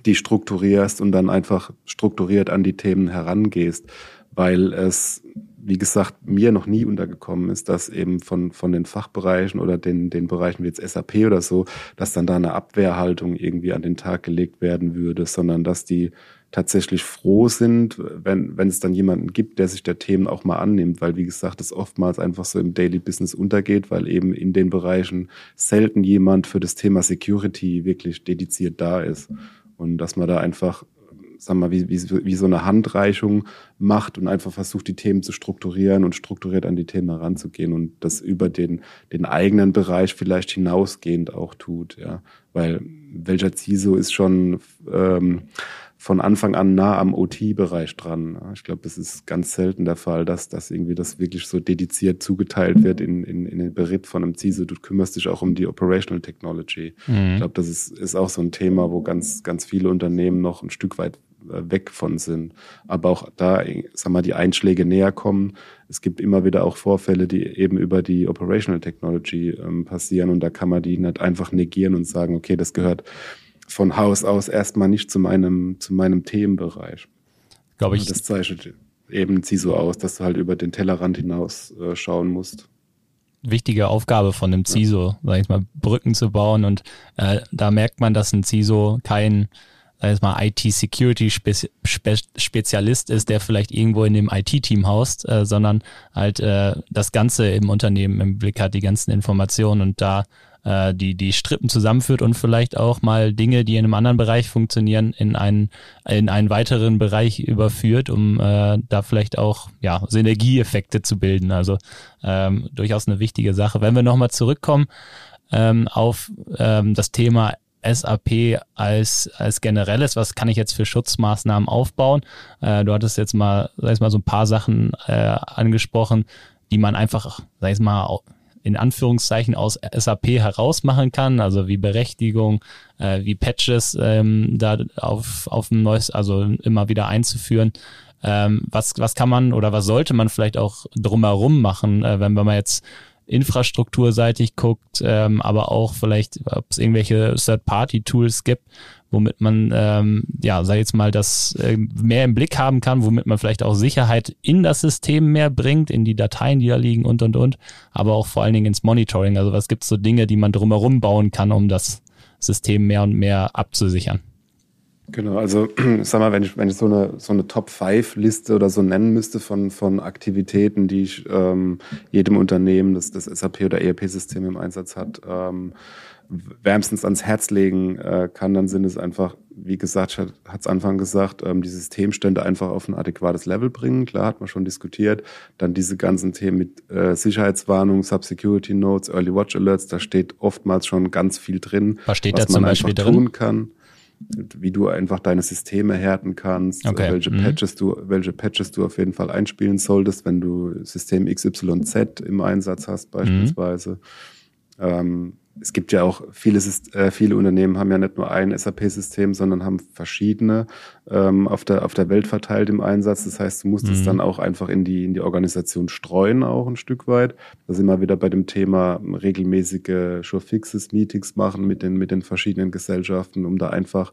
die strukturierst und dann einfach strukturiert an die Themen herangehst, weil es, wie gesagt, mir noch nie untergekommen ist, dass eben von, von den Fachbereichen oder den, den Bereichen wie jetzt SAP oder so, dass dann da eine Abwehrhaltung irgendwie an den Tag gelegt werden würde, sondern dass die tatsächlich froh sind, wenn, wenn es dann jemanden gibt, der sich der Themen auch mal annimmt, weil wie gesagt, es oftmals einfach so im Daily Business untergeht, weil eben in den Bereichen selten jemand für das Thema Security wirklich dediziert da ist. Und dass man da einfach, sagen wir mal, wie, wie, wie so eine Handreichung macht und einfach versucht, die Themen zu strukturieren und strukturiert an die Themen heranzugehen und das über den, den eigenen Bereich vielleicht hinausgehend auch tut, ja. Weil welcher CISO ist schon ähm, von Anfang an nah am OT-Bereich dran. Ich glaube, das ist ganz selten der Fall, dass, dass irgendwie das wirklich so dediziert zugeteilt wird in, in, in den Beritt von einem CISO. Du kümmerst dich auch um die Operational Technology. Mhm. Ich glaube, das ist, ist auch so ein Thema, wo ganz, ganz viele Unternehmen noch ein Stück weit äh, weg von sind. Aber auch da, sag mal, die Einschläge näher kommen. Es gibt immer wieder auch Vorfälle, die eben über die Operational Technology ähm, passieren und da kann man die nicht einfach negieren und sagen, okay, das gehört von Haus aus erstmal nicht zu meinem, zu meinem Themenbereich. Glaube ich. Das zeichnet eben sie so aus, dass du halt über den Tellerrand hinaus äh, schauen musst. Wichtige Aufgabe von einem CISO, ja. sag ich mal, Brücken zu bauen und äh, da merkt man, dass ein CISO kein sag ich mal, IT-Security-Spezialist ist, der vielleicht irgendwo in dem IT-Team haust, äh, sondern halt äh, das Ganze im Unternehmen im Blick hat, die ganzen Informationen und da äh, die, die Strippen zusammenführt und vielleicht auch mal Dinge, die in einem anderen Bereich funktionieren, in einen, in einen weiteren Bereich überführt, um äh, da vielleicht auch ja, Synergieeffekte zu bilden. Also ähm, durchaus eine wichtige Sache. Wenn wir nochmal zurückkommen ähm, auf ähm, das Thema SAP als, als generelles, was kann ich jetzt für Schutzmaßnahmen aufbauen? Äh, du hattest jetzt mal, sag ich mal, so ein paar Sachen äh, angesprochen, die man einfach, sag ich mal, in Anführungszeichen aus SAP herausmachen kann, also wie Berechtigung, äh, wie Patches ähm, da auf, auf ein neues, also immer wieder einzuführen. Ähm, was, was kann man oder was sollte man vielleicht auch drumherum machen, äh, wenn man jetzt infrastrukturseitig guckt, ähm, aber auch vielleicht, ob es irgendwelche Third-Party-Tools gibt, womit man, ähm, ja, sag jetzt mal, das äh, mehr im Blick haben kann, womit man vielleicht auch Sicherheit in das System mehr bringt, in die Dateien, die da liegen und, und, und, aber auch vor allen Dingen ins Monitoring. Also was gibt es so Dinge, die man drumherum bauen kann, um das System mehr und mehr abzusichern? Genau, also [CLEARS THROAT] sag mal, wenn ich, wenn ich so eine, so eine Top-5-Liste oder so nennen müsste von, von Aktivitäten, die ich ähm, jedem Unternehmen, das das SAP oder ERP-System im Einsatz hat, ähm, wärmstens ans Herz legen äh, kann, dann sind es einfach, wie gesagt, hat es Anfang gesagt, ähm, die Systemstände einfach auf ein adäquates Level bringen. Klar, hat man schon diskutiert. Dann diese ganzen Themen mit äh, Sicherheitswarnung, Sub-Security Notes, Early Watch Alerts, da steht oftmals schon ganz viel drin, was, steht was da man einfach drin? tun kann wie du einfach deine Systeme härten kannst, okay. welche mhm. Patches du, welche Patches du auf jeden Fall einspielen solltest, wenn du System XYZ im Einsatz hast, beispielsweise. Mhm. Ähm, es gibt ja auch viele, äh, viele Unternehmen haben ja nicht nur ein SAP-System, sondern haben verschiedene ähm, auf, der, auf der Welt verteilt im Einsatz. Das heißt, du musst mhm. es dann auch einfach in die, in die Organisation streuen, auch ein Stück weit. Da sind wir wieder bei dem Thema regelmäßige Sure-Fixes, Meetings machen mit den, mit den verschiedenen Gesellschaften, um da einfach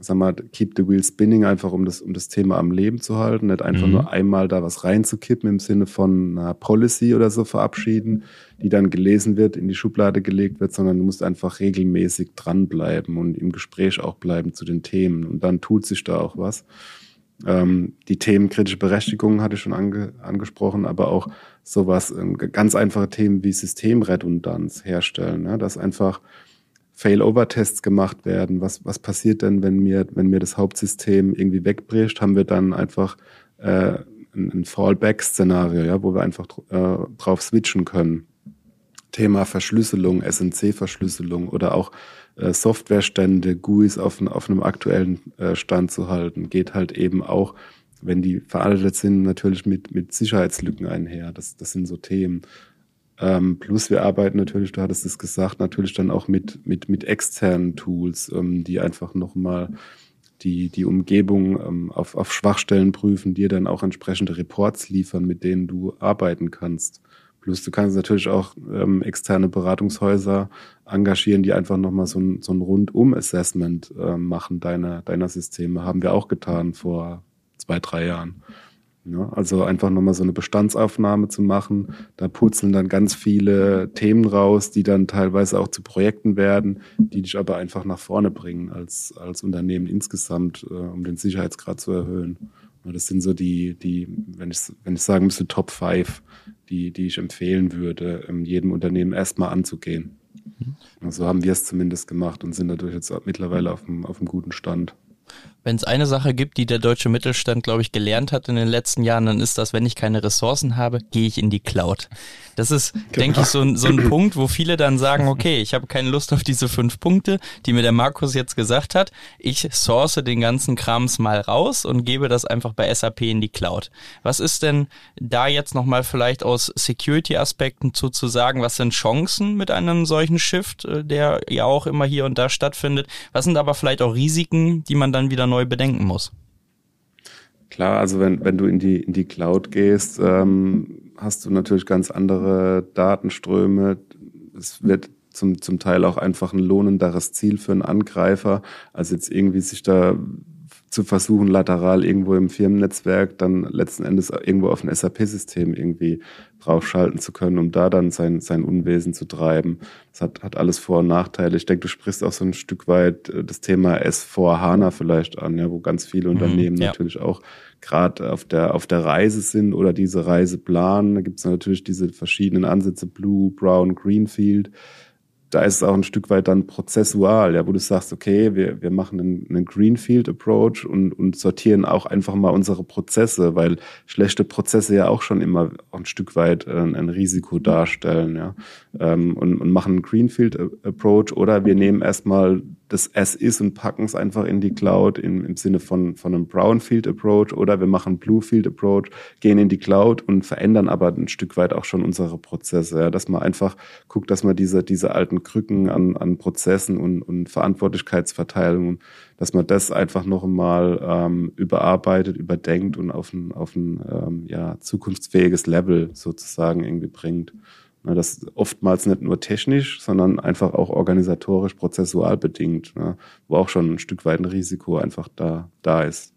sag mal, keep the wheel spinning, einfach um das, um das Thema am Leben zu halten, nicht einfach mhm. nur einmal da was reinzukippen im Sinne von einer Policy oder so verabschieden, die dann gelesen wird, in die Schublade gelegt wird, sondern du musst einfach regelmäßig dranbleiben und im Gespräch auch bleiben zu den Themen und dann tut sich da auch was. Ähm, die Themen kritische Berechtigung hatte ich schon ange angesprochen, aber auch sowas, ähm, ganz einfache Themen wie Systemredundanz herstellen, ne? dass einfach Failover-Tests gemacht werden. Was, was passiert denn, wenn mir, wenn mir das Hauptsystem irgendwie wegbricht? Haben wir dann einfach äh, ein, ein Fallback-Szenario, ja, wo wir einfach äh, drauf switchen können. Thema Verschlüsselung, SNC-Verschlüsselung oder auch äh, Softwarestände, GUIs auf, auf einem aktuellen äh, Stand zu halten, geht halt eben auch, wenn die veraltet sind, natürlich mit, mit Sicherheitslücken einher. Das, das sind so Themen. Ähm, plus wir arbeiten natürlich, du hattest es gesagt, natürlich dann auch mit, mit, mit externen Tools, ähm, die einfach nochmal die, die Umgebung ähm, auf, auf Schwachstellen prüfen, dir dann auch entsprechende Reports liefern, mit denen du arbeiten kannst. Plus du kannst natürlich auch ähm, externe Beratungshäuser engagieren, die einfach nochmal so ein, so ein Rundum-Assessment äh, machen deiner, deiner Systeme. Haben wir auch getan vor zwei, drei Jahren. Ja, also einfach nochmal so eine Bestandsaufnahme zu machen. Da purzeln dann ganz viele Themen raus, die dann teilweise auch zu Projekten werden, die dich aber einfach nach vorne bringen als, als Unternehmen insgesamt, äh, um den Sicherheitsgrad zu erhöhen. Das sind so die, die, wenn ich, wenn ich sagen müsste, Top 5, die, die ich empfehlen würde, in jedem Unternehmen erstmal anzugehen. Mhm. So also haben wir es zumindest gemacht und sind dadurch jetzt mittlerweile auf einem, auf einem guten Stand. Wenn es eine Sache gibt, die der deutsche Mittelstand, glaube ich, gelernt hat in den letzten Jahren, dann ist das, wenn ich keine Ressourcen habe, gehe ich in die Cloud. Das ist, genau. denke ich, so ein, so ein [CLEARS THROAT] Punkt, wo viele dann sagen, okay, ich habe keine Lust auf diese fünf Punkte, die mir der Markus jetzt gesagt hat. Ich source den ganzen Krams mal raus und gebe das einfach bei SAP in die Cloud. Was ist denn da jetzt nochmal vielleicht aus Security-Aspekten zu, zu sagen? Was sind Chancen mit einem solchen Shift, äh, der ja auch immer hier und da stattfindet? Was sind aber vielleicht auch Risiken, die man dann wieder neu bedenken muss? Klar, also wenn, wenn du in die, in die Cloud gehst, ähm, hast du natürlich ganz andere Datenströme. Es wird zum, zum Teil auch einfach ein lohnenderes Ziel für einen Angreifer, als jetzt irgendwie sich da zu versuchen, lateral irgendwo im Firmennetzwerk dann letzten Endes irgendwo auf ein SAP-System irgendwie draufschalten zu können, um da dann sein, sein Unwesen zu treiben. Das hat, hat alles Vor- und Nachteile. Ich denke, du sprichst auch so ein Stück weit äh, das Thema S4 HANA vielleicht an, ja, wo ganz viele mhm, Unternehmen mhm, ja. natürlich auch gerade auf der, auf der Reise sind oder diese Reise planen. Da gibt es natürlich diese verschiedenen Ansätze, Blue, Brown, Greenfield da ist es auch ein Stück weit dann prozessual, ja, wo du sagst, okay, wir, wir machen einen, einen Greenfield-Approach und, und sortieren auch einfach mal unsere Prozesse, weil schlechte Prozesse ja auch schon immer ein Stück weit äh, ein Risiko darstellen, ja, ähm, und, und machen einen Greenfield-Approach oder wir nehmen erstmal das as ist und packen es einfach in die Cloud im, im Sinne von, von einem Brownfield-Approach oder wir machen Bluefield-Approach, gehen in die Cloud und verändern aber ein Stück weit auch schon unsere Prozesse, ja, dass man einfach guckt, dass man diese, diese alten Krücken an, an Prozessen und, und Verantwortlichkeitsverteilungen, dass man das einfach noch einmal ähm, überarbeitet, überdenkt und auf ein, auf ein ähm, ja, zukunftsfähiges Level sozusagen irgendwie bringt. Ne, das oftmals nicht nur technisch, sondern einfach auch organisatorisch, prozessual bedingt, ne, wo auch schon ein Stück weit ein Risiko einfach da, da ist.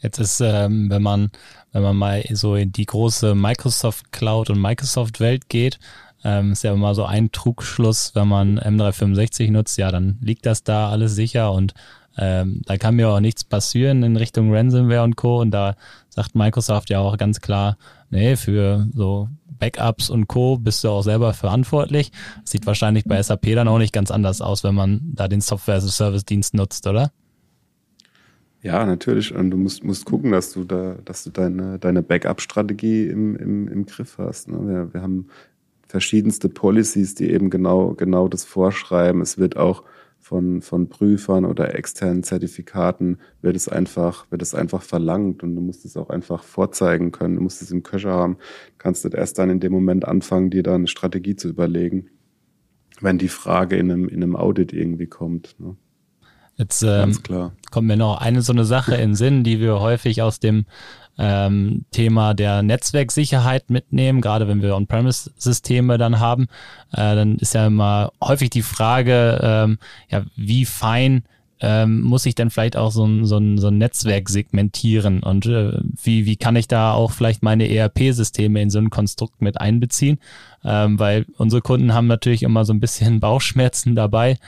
Jetzt ist, ähm, wenn man, wenn man mal so in die große Microsoft Cloud und Microsoft Welt geht, ähm, ist ja immer so ein Trugschluss, wenn man M365 nutzt, ja, dann liegt das da alles sicher und ähm, da kann mir auch nichts passieren in Richtung Ransomware und Co. Und da sagt Microsoft ja auch ganz klar, nee, für so Backups und Co. bist du auch selber verantwortlich. Sieht wahrscheinlich bei SAP dann auch nicht ganz anders aus, wenn man da den Software-as-a-Service-Dienst nutzt, oder? Ja, natürlich. Und du musst, musst gucken, dass du da, dass du deine, deine Backup-Strategie im, im, im Griff hast. Ne? Wir, wir haben verschiedenste Policies, die eben genau, genau das vorschreiben. Es wird auch von, von Prüfern oder externen Zertifikaten wird es einfach, wird es einfach verlangt und du musst es auch einfach vorzeigen können. Du musst es im Köcher haben. Kannst du erst dann in dem Moment anfangen, dir da eine Strategie zu überlegen, wenn die Frage in einem, in einem Audit irgendwie kommt. Ne? Jetzt ähm, kommt mir noch eine so eine Sache in Sinn, die wir häufig aus dem ähm, Thema der Netzwerksicherheit mitnehmen, gerade wenn wir On-Premise-Systeme dann haben, äh, dann ist ja immer häufig die Frage, ähm, ja, wie fein ähm, muss ich dann vielleicht auch so ein, so ein, so ein Netzwerk segmentieren? Und äh, wie, wie kann ich da auch vielleicht meine ERP-Systeme in so ein Konstrukt mit einbeziehen, ähm, weil unsere Kunden haben natürlich immer so ein bisschen [LAUGHS] Bauchschmerzen dabei,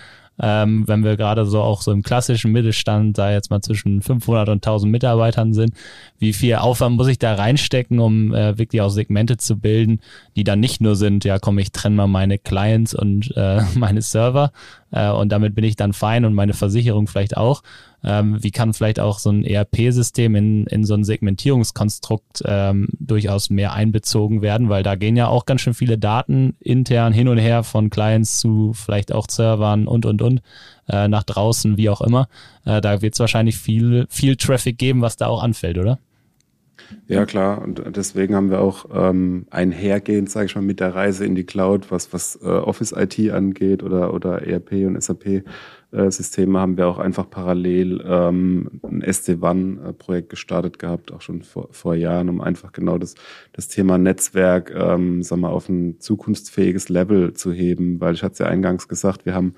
ähm, wenn wir gerade so auch so im klassischen Mittelstand, da jetzt mal zwischen 500 und 1000 Mitarbeitern sind, wie viel Aufwand muss ich da reinstecken, um äh, wirklich auch Segmente zu bilden, die dann nicht nur sind, ja komm, ich trenne mal meine Clients und äh, [LAUGHS] meine Server äh, und damit bin ich dann fein und meine Versicherung vielleicht auch, ähm, wie kann vielleicht auch so ein ERP-System in, in so ein Segmentierungskonstrukt ähm, durchaus mehr einbezogen werden, weil da gehen ja auch ganz schön viele Daten intern hin und her von Clients zu vielleicht auch Servern und, und, und äh, nach draußen, wie auch immer. Äh, da wird es wahrscheinlich viel, viel Traffic geben, was da auch anfällt, oder? Ja, klar. Und deswegen haben wir auch ähm, einhergehend, sage ich mal, mit der Reise in die Cloud, was, was äh, Office IT angeht oder, oder ERP und SAP, Systeme haben wir auch einfach parallel ähm, ein SD-WAN-Projekt gestartet gehabt, auch schon vor, vor Jahren, um einfach genau das, das Thema Netzwerk ähm, sag mal, auf ein zukunftsfähiges Level zu heben, weil ich hatte es ja eingangs gesagt, wir haben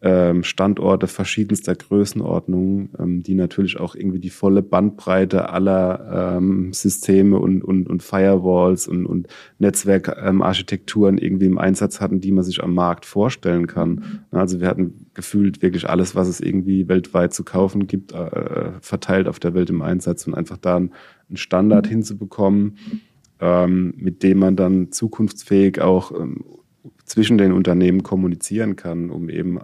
Standorte verschiedenster Größenordnungen, ähm, die natürlich auch irgendwie die volle Bandbreite aller ähm, Systeme und, und, und Firewalls und, und Netzwerkarchitekturen irgendwie im Einsatz hatten, die man sich am Markt vorstellen kann. Also wir hatten gefühlt wirklich alles, was es irgendwie weltweit zu kaufen gibt, äh, verteilt auf der Welt im Einsatz und einfach da einen Standard hinzubekommen, ähm, mit dem man dann zukunftsfähig auch ähm, zwischen den Unternehmen kommunizieren kann, um eben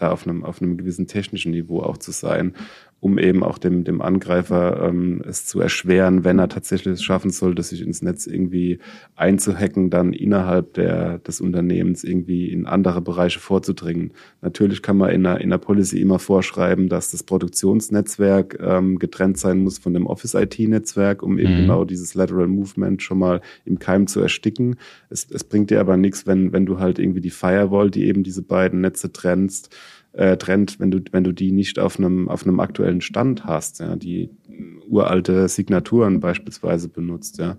da auf einem, auf einem gewissen technischen Niveau auch zu sein um eben auch dem, dem Angreifer ähm, es zu erschweren, wenn er tatsächlich es schaffen sollte, sich ins Netz irgendwie einzuhacken, dann innerhalb der, des Unternehmens irgendwie in andere Bereiche vorzudringen. Natürlich kann man in der, in der Policy immer vorschreiben, dass das Produktionsnetzwerk ähm, getrennt sein muss von dem Office-IT-Netzwerk, um eben mhm. genau dieses Lateral Movement schon mal im Keim zu ersticken. Es, es bringt dir aber nichts, wenn, wenn du halt irgendwie die Firewall, die eben diese beiden Netze trennst, äh, trennt, wenn du, wenn du die nicht auf einem, auf einem aktuellen Stand hast, ja, die uralte Signaturen beispielsweise benutzt, ja.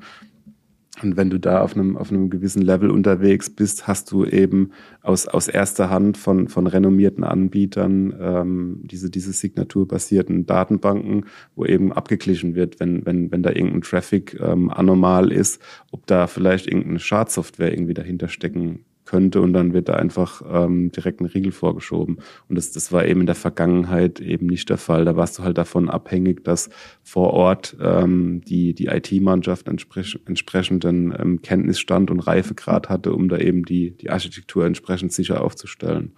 Und wenn du da auf einem, auf einem gewissen Level unterwegs bist, hast du eben aus, aus erster Hand von, von renommierten Anbietern ähm, diese, diese signaturbasierten Datenbanken, wo eben abgeglichen wird, wenn, wenn, wenn da irgendein Traffic ähm, anormal ist, ob da vielleicht irgendeine Schadsoftware irgendwie dahinter stecken könnte und dann wird da einfach ähm, direkt ein Riegel vorgeschoben. Und das, das war eben in der Vergangenheit eben nicht der Fall. Da warst du halt davon abhängig, dass vor Ort ähm, die, die IT-Mannschaft entsprech entsprechenden ähm, Kenntnisstand und Reifegrad hatte, um da eben die, die Architektur entsprechend sicher aufzustellen.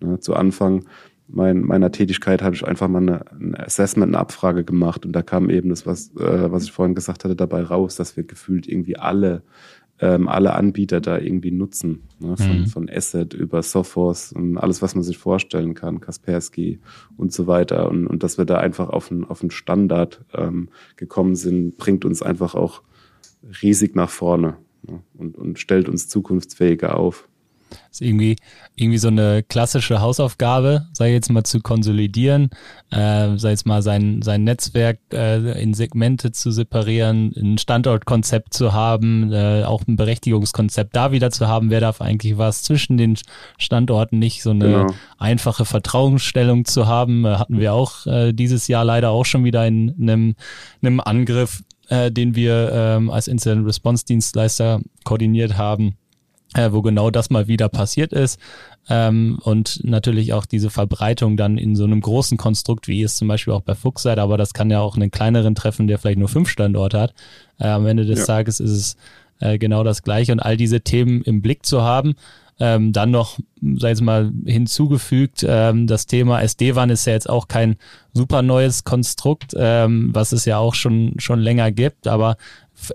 Ne, zu Anfang mein, meiner Tätigkeit habe ich einfach mal eine, ein Assessment, eine Abfrage gemacht und da kam eben das, was, äh, was ich vorhin gesagt hatte, dabei raus, dass wir gefühlt irgendwie alle ähm, alle Anbieter da irgendwie nutzen. Ne? Von, mhm. von Asset über Sophos und alles, was man sich vorstellen kann, Kaspersky und so weiter. Und, und dass wir da einfach auf einen, auf einen Standard ähm, gekommen sind, bringt uns einfach auch riesig nach vorne ne? und, und stellt uns zukunftsfähiger auf. Das ist irgendwie, irgendwie so eine klassische Hausaufgabe, sei jetzt mal zu konsolidieren, äh, sei jetzt mal sein, sein Netzwerk äh, in Segmente zu separieren, ein Standortkonzept zu haben, äh, auch ein Berechtigungskonzept da wieder zu haben, wer darf eigentlich was zwischen den Standorten, nicht so eine genau. einfache Vertrauensstellung zu haben, äh, hatten wir auch äh, dieses Jahr leider auch schon wieder in einem, einem Angriff, äh, den wir ähm, als Incident Response Dienstleister koordiniert haben äh, wo genau das mal wieder passiert ist. Ähm, und natürlich auch diese Verbreitung dann in so einem großen Konstrukt, wie es zum Beispiel auch bei Fuchs seid, aber das kann ja auch einen kleineren treffen, der vielleicht nur fünf Standorte hat. Äh, am Ende des ja. Tages ist es äh, genau das Gleiche und all diese Themen im Blick zu haben. Ähm, dann noch, sei es mal, hinzugefügt, ähm, das Thema SD-WAN ist ja jetzt auch kein super neues Konstrukt, ähm, was es ja auch schon, schon länger gibt, aber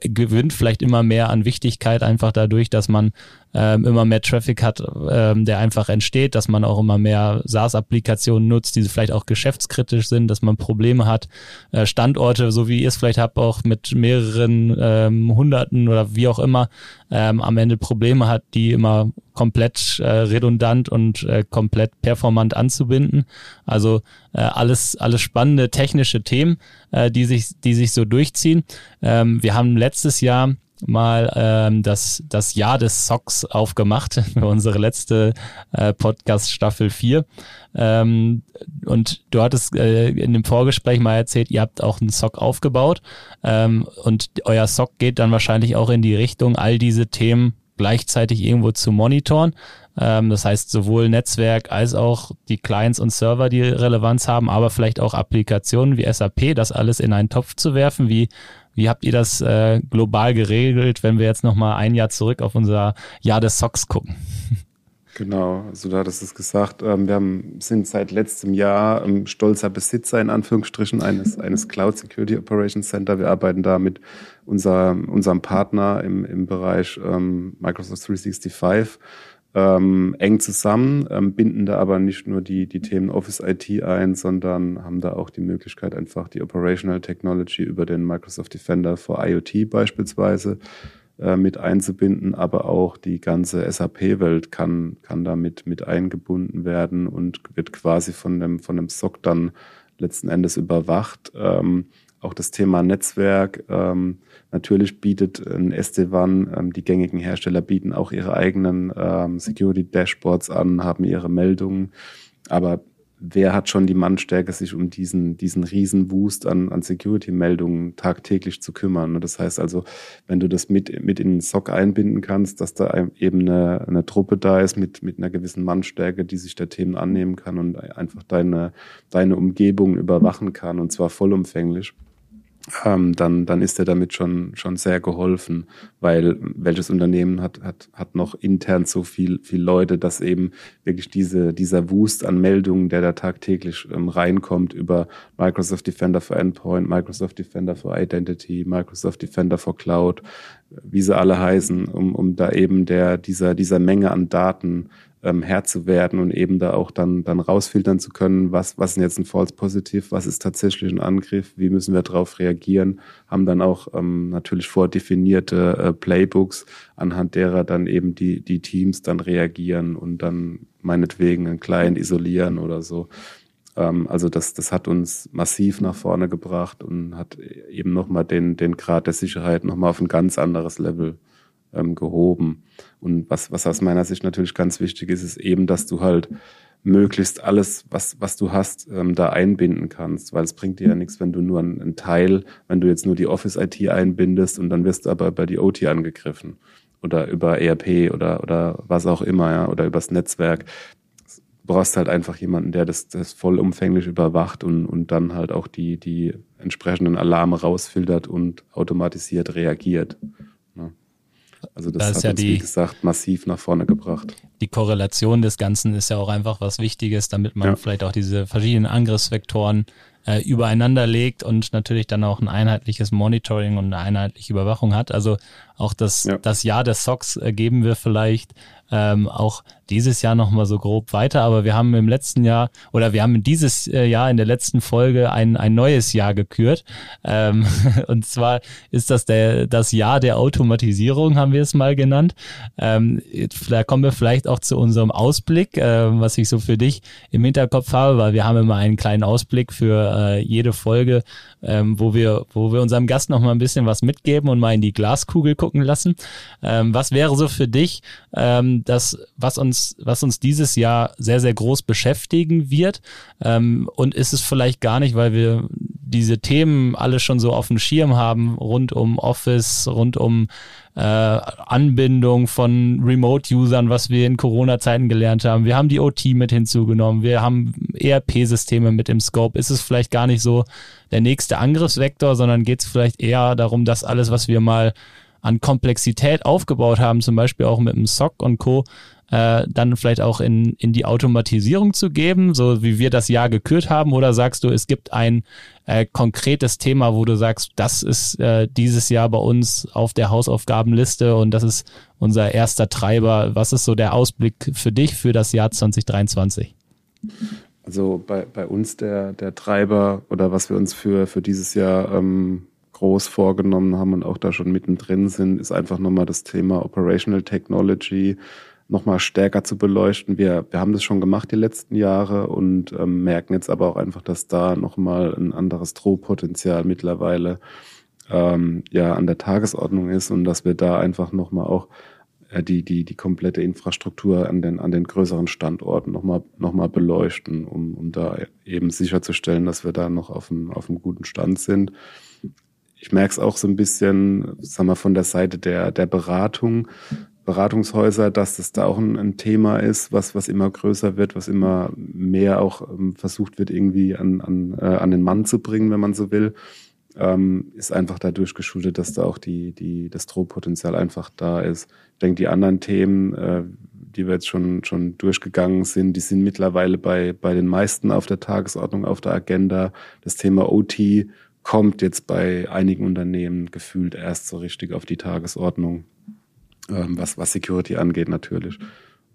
gewinnt vielleicht immer mehr an Wichtigkeit einfach dadurch, dass man ähm, immer mehr Traffic hat, ähm, der einfach entsteht, dass man auch immer mehr SaaS-Applikationen nutzt, die vielleicht auch geschäftskritisch sind, dass man Probleme hat, äh, Standorte, so wie ihr es vielleicht habt, auch mit mehreren ähm, Hunderten oder wie auch immer, ähm, am Ende Probleme hat, die immer komplett äh, redundant und äh, komplett performant anzubinden. Also äh, alles, alles spannende technische Themen, äh, die sich, die sich so durchziehen. Ähm, wir haben letztes Jahr mal ähm, das, das Jahr des Socks aufgemacht [LAUGHS] unsere letzte äh, Podcast Staffel 4. Ähm, und du hattest äh, in dem Vorgespräch mal erzählt, ihr habt auch einen Sock aufgebaut ähm, und euer Sock geht dann wahrscheinlich auch in die Richtung, all diese Themen gleichzeitig irgendwo zu monitoren. Ähm, das heißt, sowohl Netzwerk als auch die Clients und Server, die Relevanz haben, aber vielleicht auch Applikationen wie SAP, das alles in einen Topf zu werfen. Wie wie habt ihr das äh, global geregelt, wenn wir jetzt nochmal ein Jahr zurück auf unser Jahr des Socks gucken? [LAUGHS] Genau, also da hattest du es gesagt. Ähm, wir haben, sind seit letztem Jahr ähm, stolzer Besitzer in Anführungsstrichen eines, eines Cloud Security Operations Center. Wir arbeiten da mit unser, unserem Partner im, im Bereich ähm, Microsoft 365 ähm, eng zusammen, ähm, binden da aber nicht nur die, die Themen Office IT ein, sondern haben da auch die Möglichkeit, einfach die Operational Technology über den Microsoft Defender for IoT beispielsweise äh, mit einzubinden, aber auch die ganze SAP-Welt kann, kann damit mit eingebunden werden und wird quasi von dem, von dem SOC dann letzten Endes überwacht. Ähm, auch das Thema Netzwerk. Ähm, natürlich bietet ein SD-WAN, ähm, die gängigen Hersteller bieten auch ihre eigenen ähm, Security-Dashboards an, haben ihre Meldungen. Aber wer hat schon die Mannstärke, sich um diesen, diesen riesen Wust an, an Security-Meldungen tagtäglich zu kümmern? Das heißt also, wenn du das mit, mit in den SOC einbinden kannst, dass da eben eine, eine Truppe da ist mit, mit einer gewissen Mannstärke, die sich der Themen annehmen kann und einfach deine, deine Umgebung überwachen kann und zwar vollumfänglich ähm, dann, dann ist er damit schon, schon sehr geholfen, weil welches Unternehmen hat, hat, hat noch intern so viel, viel Leute, dass eben wirklich diese, dieser Wust an Meldungen, der da tagtäglich ähm, reinkommt über Microsoft Defender for Endpoint, Microsoft Defender for Identity, Microsoft Defender for Cloud, wie sie alle heißen, um, um da eben der, dieser, dieser Menge an Daten ähm, Herr zu werden und eben da auch dann, dann rausfiltern zu können, was, was ist jetzt ein False Positive, was ist tatsächlich ein Angriff, wie müssen wir darauf reagieren, haben dann auch ähm, natürlich vordefinierte äh, Playbooks, anhand derer dann eben die, die Teams dann reagieren und dann meinetwegen einen Client isolieren oder so. Ähm, also das, das hat uns massiv nach vorne gebracht und hat eben nochmal den, den Grad der Sicherheit nochmal auf ein ganz anderes Level ähm, gehoben. Und was, was aus meiner Sicht natürlich ganz wichtig ist, ist eben, dass du halt möglichst alles, was, was du hast, ähm, da einbinden kannst, weil es bringt dir ja nichts, wenn du nur einen, einen Teil, wenn du jetzt nur die Office-IT einbindest und dann wirst du aber bei die OT angegriffen oder über ERP oder, oder was auch immer, ja, oder übers Netzwerk. Du brauchst halt einfach jemanden, der das, das vollumfänglich überwacht und, und dann halt auch die, die entsprechenden Alarme rausfiltert und automatisiert reagiert. Also das, das hat ja uns, die, wie gesagt, massiv nach vorne gebracht. Die Korrelation des Ganzen ist ja auch einfach was Wichtiges, damit man ja. vielleicht auch diese verschiedenen Angriffsvektoren äh, übereinander legt und natürlich dann auch ein einheitliches Monitoring und eine einheitliche Überwachung hat. Also auch das, ja. das Jahr des Socks äh, geben wir vielleicht ähm, auch dieses Jahr nochmal so grob weiter, aber wir haben im letzten Jahr oder wir haben dieses äh, Jahr in der letzten Folge ein, ein neues Jahr gekürt. Ähm, [LAUGHS] und zwar ist das der, das Jahr der Automatisierung, haben wir es mal genannt. Ähm, da kommen wir vielleicht auch zu unserem Ausblick, äh, was ich so für dich im Hinterkopf habe, weil wir haben immer einen kleinen Ausblick für äh, jede Folge, ähm, wo wir, wo wir unserem Gast noch mal ein bisschen was mitgeben und mal in die Glaskugel gucken lassen. Ähm, was wäre so für dich ähm, das, was uns, was uns dieses Jahr sehr, sehr groß beschäftigen wird? Ähm, und ist es vielleicht gar nicht, weil wir diese Themen alle schon so auf dem Schirm haben, rund um Office, rund um äh, Anbindung von Remote-Usern, was wir in Corona-Zeiten gelernt haben. Wir haben die OT mit hinzugenommen. Wir haben ERP-Systeme mit im Scope. Ist es vielleicht gar nicht so der nächste Angriffsvektor, sondern geht es vielleicht eher darum, dass alles, was wir mal an Komplexität aufgebaut haben, zum Beispiel auch mit dem SOC und Co., äh, dann vielleicht auch in, in die Automatisierung zu geben, so wie wir das Jahr gekürt haben? Oder sagst du, es gibt ein äh, konkretes Thema, wo du sagst, das ist äh, dieses Jahr bei uns auf der Hausaufgabenliste und das ist unser erster Treiber. Was ist so der Ausblick für dich für das Jahr 2023? Also bei, bei uns der, der Treiber oder was wir uns für, für dieses Jahr ähm, groß vorgenommen haben und auch da schon mittendrin sind, ist einfach nochmal das Thema Operational Technology nochmal stärker zu beleuchten. Wir, wir haben das schon gemacht die letzten Jahre und ähm, merken jetzt aber auch einfach, dass da nochmal ein anderes Drohpotenzial mittlerweile ähm, ja an der Tagesordnung ist und dass wir da einfach nochmal auch äh, die, die, die komplette Infrastruktur an den, an den größeren Standorten nochmal noch mal beleuchten, um, um da eben sicherzustellen, dass wir da noch auf einem, auf einem guten Stand sind. Ich merke es auch so ein bisschen, sagen wir, von der Seite der, der Beratung, Beratungshäuser, dass das da auch ein, ein, Thema ist, was, was immer größer wird, was immer mehr auch ähm, versucht wird, irgendwie an, an, äh, an den Mann zu bringen, wenn man so will, ähm, ist einfach dadurch geschuldet, dass da auch die, die, das Drohpotenzial einfach da ist. Ich denke, die anderen Themen, äh, die wir jetzt schon, schon durchgegangen sind, die sind mittlerweile bei, bei den meisten auf der Tagesordnung, auf der Agenda. Das Thema OT kommt jetzt bei einigen Unternehmen gefühlt erst so richtig auf die Tagesordnung ähm, was, was Security angeht natürlich.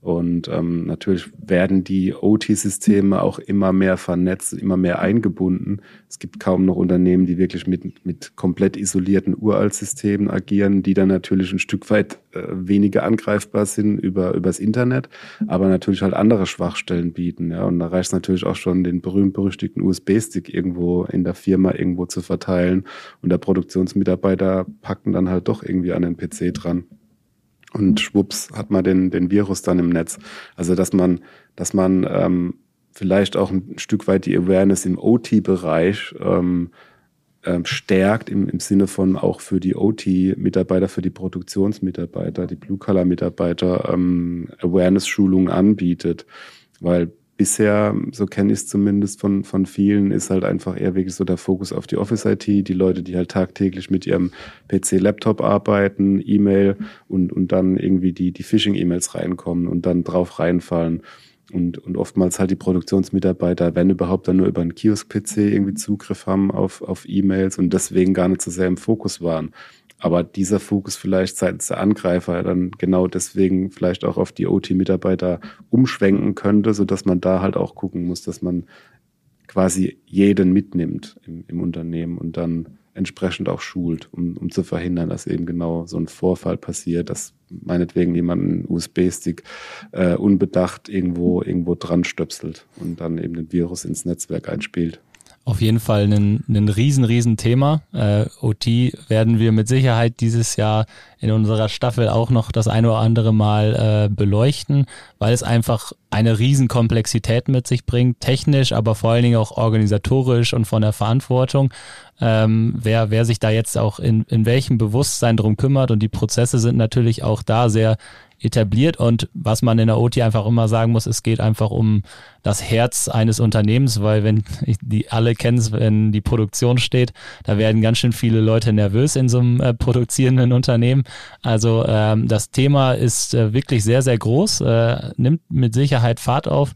Und ähm, natürlich werden die OT-Systeme auch immer mehr vernetzt, immer mehr eingebunden. Es gibt kaum noch Unternehmen, die wirklich mit, mit komplett isolierten Uralt-Systemen agieren, die dann natürlich ein Stück weit äh, weniger angreifbar sind über übers Internet, aber natürlich halt andere Schwachstellen bieten. Ja, und da reicht es natürlich auch schon, den berühmt-berüchtigten USB-Stick irgendwo in der Firma irgendwo zu verteilen und der Produktionsmitarbeiter packen dann halt doch irgendwie an den PC dran und schwupps hat man den, den Virus dann im Netz. Also dass man, dass man ähm, vielleicht auch ein Stück weit die Awareness im OT-Bereich ähm, ähm, stärkt, im, im Sinne von auch für die OT-Mitarbeiter, für die Produktionsmitarbeiter, die Blue-Color-Mitarbeiter ähm, Awareness-Schulungen anbietet. Weil bisher, so kenne ich es zumindest von, von vielen, ist halt einfach eher wirklich so der Fokus auf die Office-IT, die Leute, die halt tagtäglich mit ihrem PC-Laptop arbeiten, E-Mail und, und dann irgendwie die, die Phishing-E-Mails reinkommen und dann drauf reinfallen. Und, und oftmals halt die Produktionsmitarbeiter, wenn überhaupt, dann nur über einen Kiosk-PC irgendwie Zugriff haben auf, auf E-Mails und deswegen gar nicht so sehr im Fokus waren aber dieser Fokus vielleicht seitens der Angreifer dann genau deswegen vielleicht auch auf die OT-Mitarbeiter umschwenken könnte, so dass man da halt auch gucken muss, dass man quasi jeden mitnimmt im, im Unternehmen und dann entsprechend auch schult, um, um zu verhindern, dass eben genau so ein Vorfall passiert, dass meinetwegen jemand einen USB-Stick äh, unbedacht irgendwo irgendwo dran stöpselt und dann eben den Virus ins Netzwerk einspielt auf jeden Fall ein, ein riesen, riesen Thema. Äh, OT werden wir mit Sicherheit dieses Jahr in unserer Staffel auch noch das eine oder andere Mal äh, beleuchten, weil es einfach eine riesen Komplexität mit sich bringt, technisch, aber vor allen Dingen auch organisatorisch und von der Verantwortung. Ähm, wer, wer sich da jetzt auch in, in welchem Bewusstsein drum kümmert und die Prozesse sind natürlich auch da sehr etabliert und was man in der OT einfach immer sagen muss, es geht einfach um das Herz eines Unternehmens, weil wenn [LAUGHS] die alle kennen wenn die Produktion steht, da werden ganz schön viele Leute nervös in so einem äh, produzierenden Unternehmen. Also ähm, das Thema ist äh, wirklich sehr, sehr groß, äh, nimmt mit Sicherheit Fahrt auf.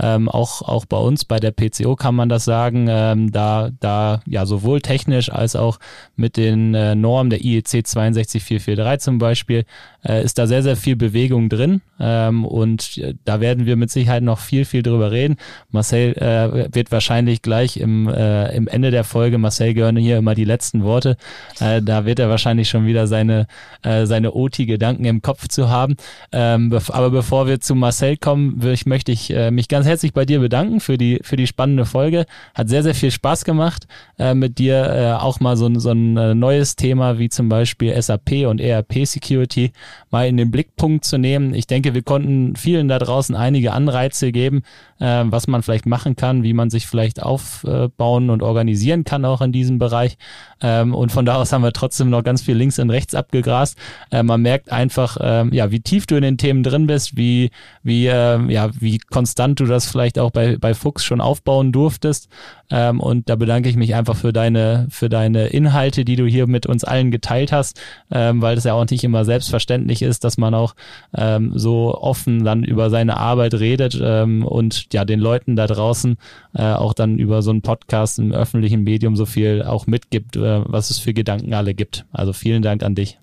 Ähm, auch, auch bei uns bei der PCO kann man das sagen, ähm, da, da ja sowohl technisch als auch mit den äh, Normen der IEC 62443 zum Beispiel äh, ist da sehr, sehr viel Bewegung drin ähm, und äh, da werden wir mit Sicherheit noch viel, viel drüber reden. Marcel äh, wird wahrscheinlich gleich im, äh, im Ende der Folge, Marcel gehören hier immer die letzten Worte, äh, da wird er wahrscheinlich schon wieder seine, äh, seine OT-Gedanken im Kopf zu haben. Ähm, aber bevor wir zu Marcel kommen, ich, möchte ich äh, mich ganz herzlich bei dir bedanken für die, für die spannende Folge. Hat sehr, sehr viel Spaß gemacht, äh, mit dir äh, auch mal so, so ein äh, neues Thema wie zum Beispiel SAP und ERP Security mal in den Blickpunkt zu nehmen. Ich denke, wir konnten vielen da draußen einige Anreize geben, äh, was man vielleicht machen kann, wie man sich vielleicht aufbauen und organisieren kann auch in diesem Bereich. Ähm, und von da aus haben wir trotzdem noch ganz viel links und rechts abgegrast. Äh, man merkt einfach, äh, ja, wie tief du in den Themen drin bist, wie, wie, äh, ja, wie konstant du das vielleicht auch bei, bei Fuchs schon aufbauen durftest. Ähm, und da bedanke ich mich einfach für deine, für deine Inhalte, die du hier mit uns allen geteilt hast, ähm, weil es ja auch nicht immer selbstverständlich ist, dass man auch ähm, so offen dann über seine Arbeit redet ähm, und ja den Leuten da draußen äh, auch dann über so einen Podcast im öffentlichen Medium so viel auch mitgibt, äh, was es für Gedanken alle gibt. Also vielen Dank an dich.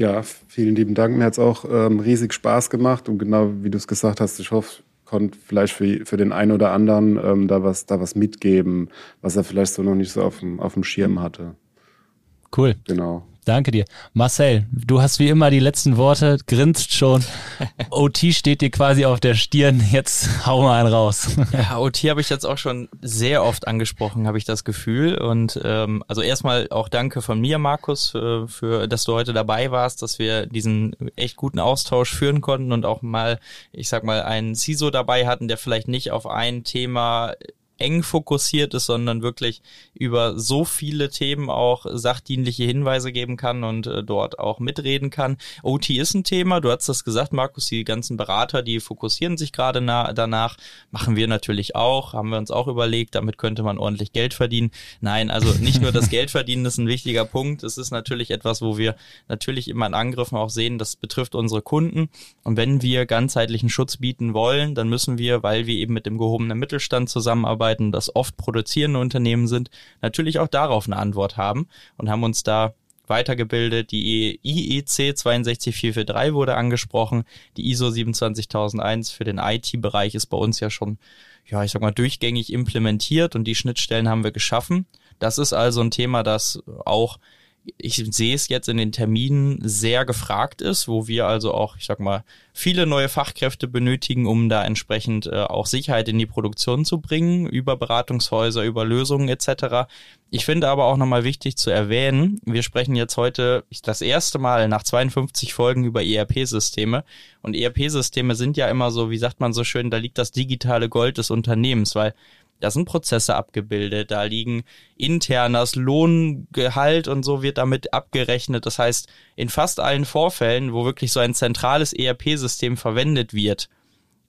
Ja, vielen lieben Dank. Mir hat es auch ähm, riesig Spaß gemacht und genau wie du es gesagt hast, ich hoffe, konnte vielleicht für, für den einen oder anderen ähm, da was da was mitgeben, was er vielleicht so noch nicht so auf dem, auf dem Schirm hatte. Cool. Genau. Danke dir. Marcel, du hast wie immer die letzten Worte, grinst schon. [LAUGHS] OT steht dir quasi auf der Stirn. Jetzt hau mal einen raus. [LAUGHS] Ja, OT habe ich jetzt auch schon sehr oft angesprochen, habe ich das Gefühl. Und ähm, also erstmal auch danke von mir, Markus, für, für, dass du heute dabei warst, dass wir diesen echt guten Austausch führen konnten und auch mal, ich sag mal, einen CISO dabei hatten, der vielleicht nicht auf ein Thema eng fokussiert ist, sondern wirklich über so viele Themen auch sachdienliche Hinweise geben kann und äh, dort auch mitreden kann. OT ist ein Thema, du hast das gesagt, Markus, die ganzen Berater, die fokussieren sich gerade danach, machen wir natürlich auch, haben wir uns auch überlegt, damit könnte man ordentlich Geld verdienen. Nein, also nicht nur das [LAUGHS] Geld verdienen ist ein wichtiger Punkt, es ist natürlich etwas, wo wir natürlich immer in Angriffen auch sehen, das betrifft unsere Kunden. Und wenn wir ganzheitlichen Schutz bieten wollen, dann müssen wir, weil wir eben mit dem gehobenen Mittelstand zusammenarbeiten, arbeiten, das oft produzierende Unternehmen sind, natürlich auch darauf eine Antwort haben und haben uns da weitergebildet. Die IEC 62443 wurde angesprochen. Die ISO 27001 für den IT-Bereich ist bei uns ja schon, ja, ich sag mal, durchgängig implementiert und die Schnittstellen haben wir geschaffen. Das ist also ein Thema, das auch ich sehe es jetzt in den Terminen sehr gefragt ist, wo wir also auch, ich sag mal, viele neue Fachkräfte benötigen, um da entsprechend äh, auch Sicherheit in die Produktion zu bringen, über Beratungshäuser, über Lösungen etc. Ich finde aber auch nochmal wichtig zu erwähnen, wir sprechen jetzt heute das erste Mal nach 52 Folgen über ERP-Systeme und ERP-Systeme sind ja immer so, wie sagt man so schön, da liegt das digitale Gold des Unternehmens, weil da sind Prozesse abgebildet, da liegen internes Lohngehalt und so wird damit abgerechnet. Das heißt, in fast allen Vorfällen, wo wirklich so ein zentrales ERP-System verwendet wird,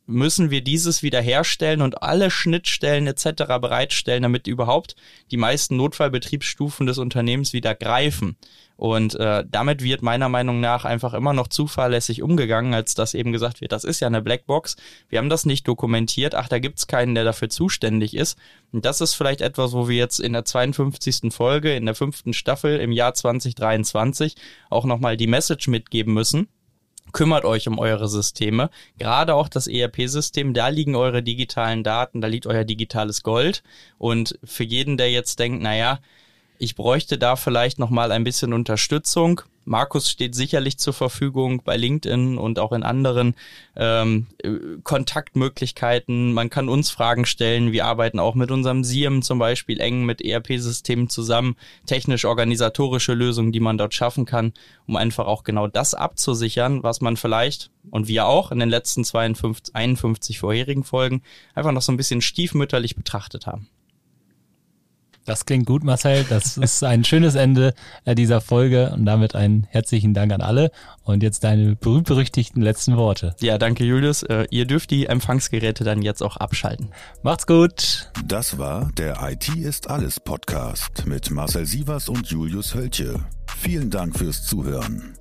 müssen wir dieses wiederherstellen und alle Schnittstellen etc. bereitstellen, damit überhaupt die meisten Notfallbetriebsstufen des Unternehmens wieder greifen. Und äh, damit wird meiner Meinung nach einfach immer noch zuverlässig umgegangen, als dass eben gesagt wird, das ist ja eine Blackbox, wir haben das nicht dokumentiert, ach, da gibt's keinen, der dafür zuständig ist. Und das ist vielleicht etwas, wo wir jetzt in der 52. Folge, in der fünften Staffel im Jahr 2023 auch nochmal die Message mitgeben müssen kümmert euch um eure Systeme. Gerade auch das ERP-System, da liegen eure digitalen Daten, da liegt euer digitales Gold. Und für jeden, der jetzt denkt, naja, ich bräuchte da vielleicht noch mal ein bisschen Unterstützung. Markus steht sicherlich zur Verfügung bei LinkedIn und auch in anderen ähm, Kontaktmöglichkeiten. Man kann uns Fragen stellen. Wir arbeiten auch mit unserem SIEM zum Beispiel eng mit ERP-Systemen zusammen. Technisch-organisatorische Lösungen, die man dort schaffen kann, um einfach auch genau das abzusichern, was man vielleicht und wir auch in den letzten 52, 51 vorherigen Folgen einfach noch so ein bisschen stiefmütterlich betrachtet haben. Das klingt gut, Marcel. Das [LAUGHS] ist ein schönes Ende äh, dieser Folge und damit einen herzlichen Dank an alle. Und jetzt deine berühmt-berüchtigten letzten Worte. Ja, danke Julius. Äh, ihr dürft die Empfangsgeräte dann jetzt auch abschalten. Macht's gut. Das war der IT ist alles Podcast mit Marcel Sievers und Julius Hölche. Vielen Dank fürs Zuhören.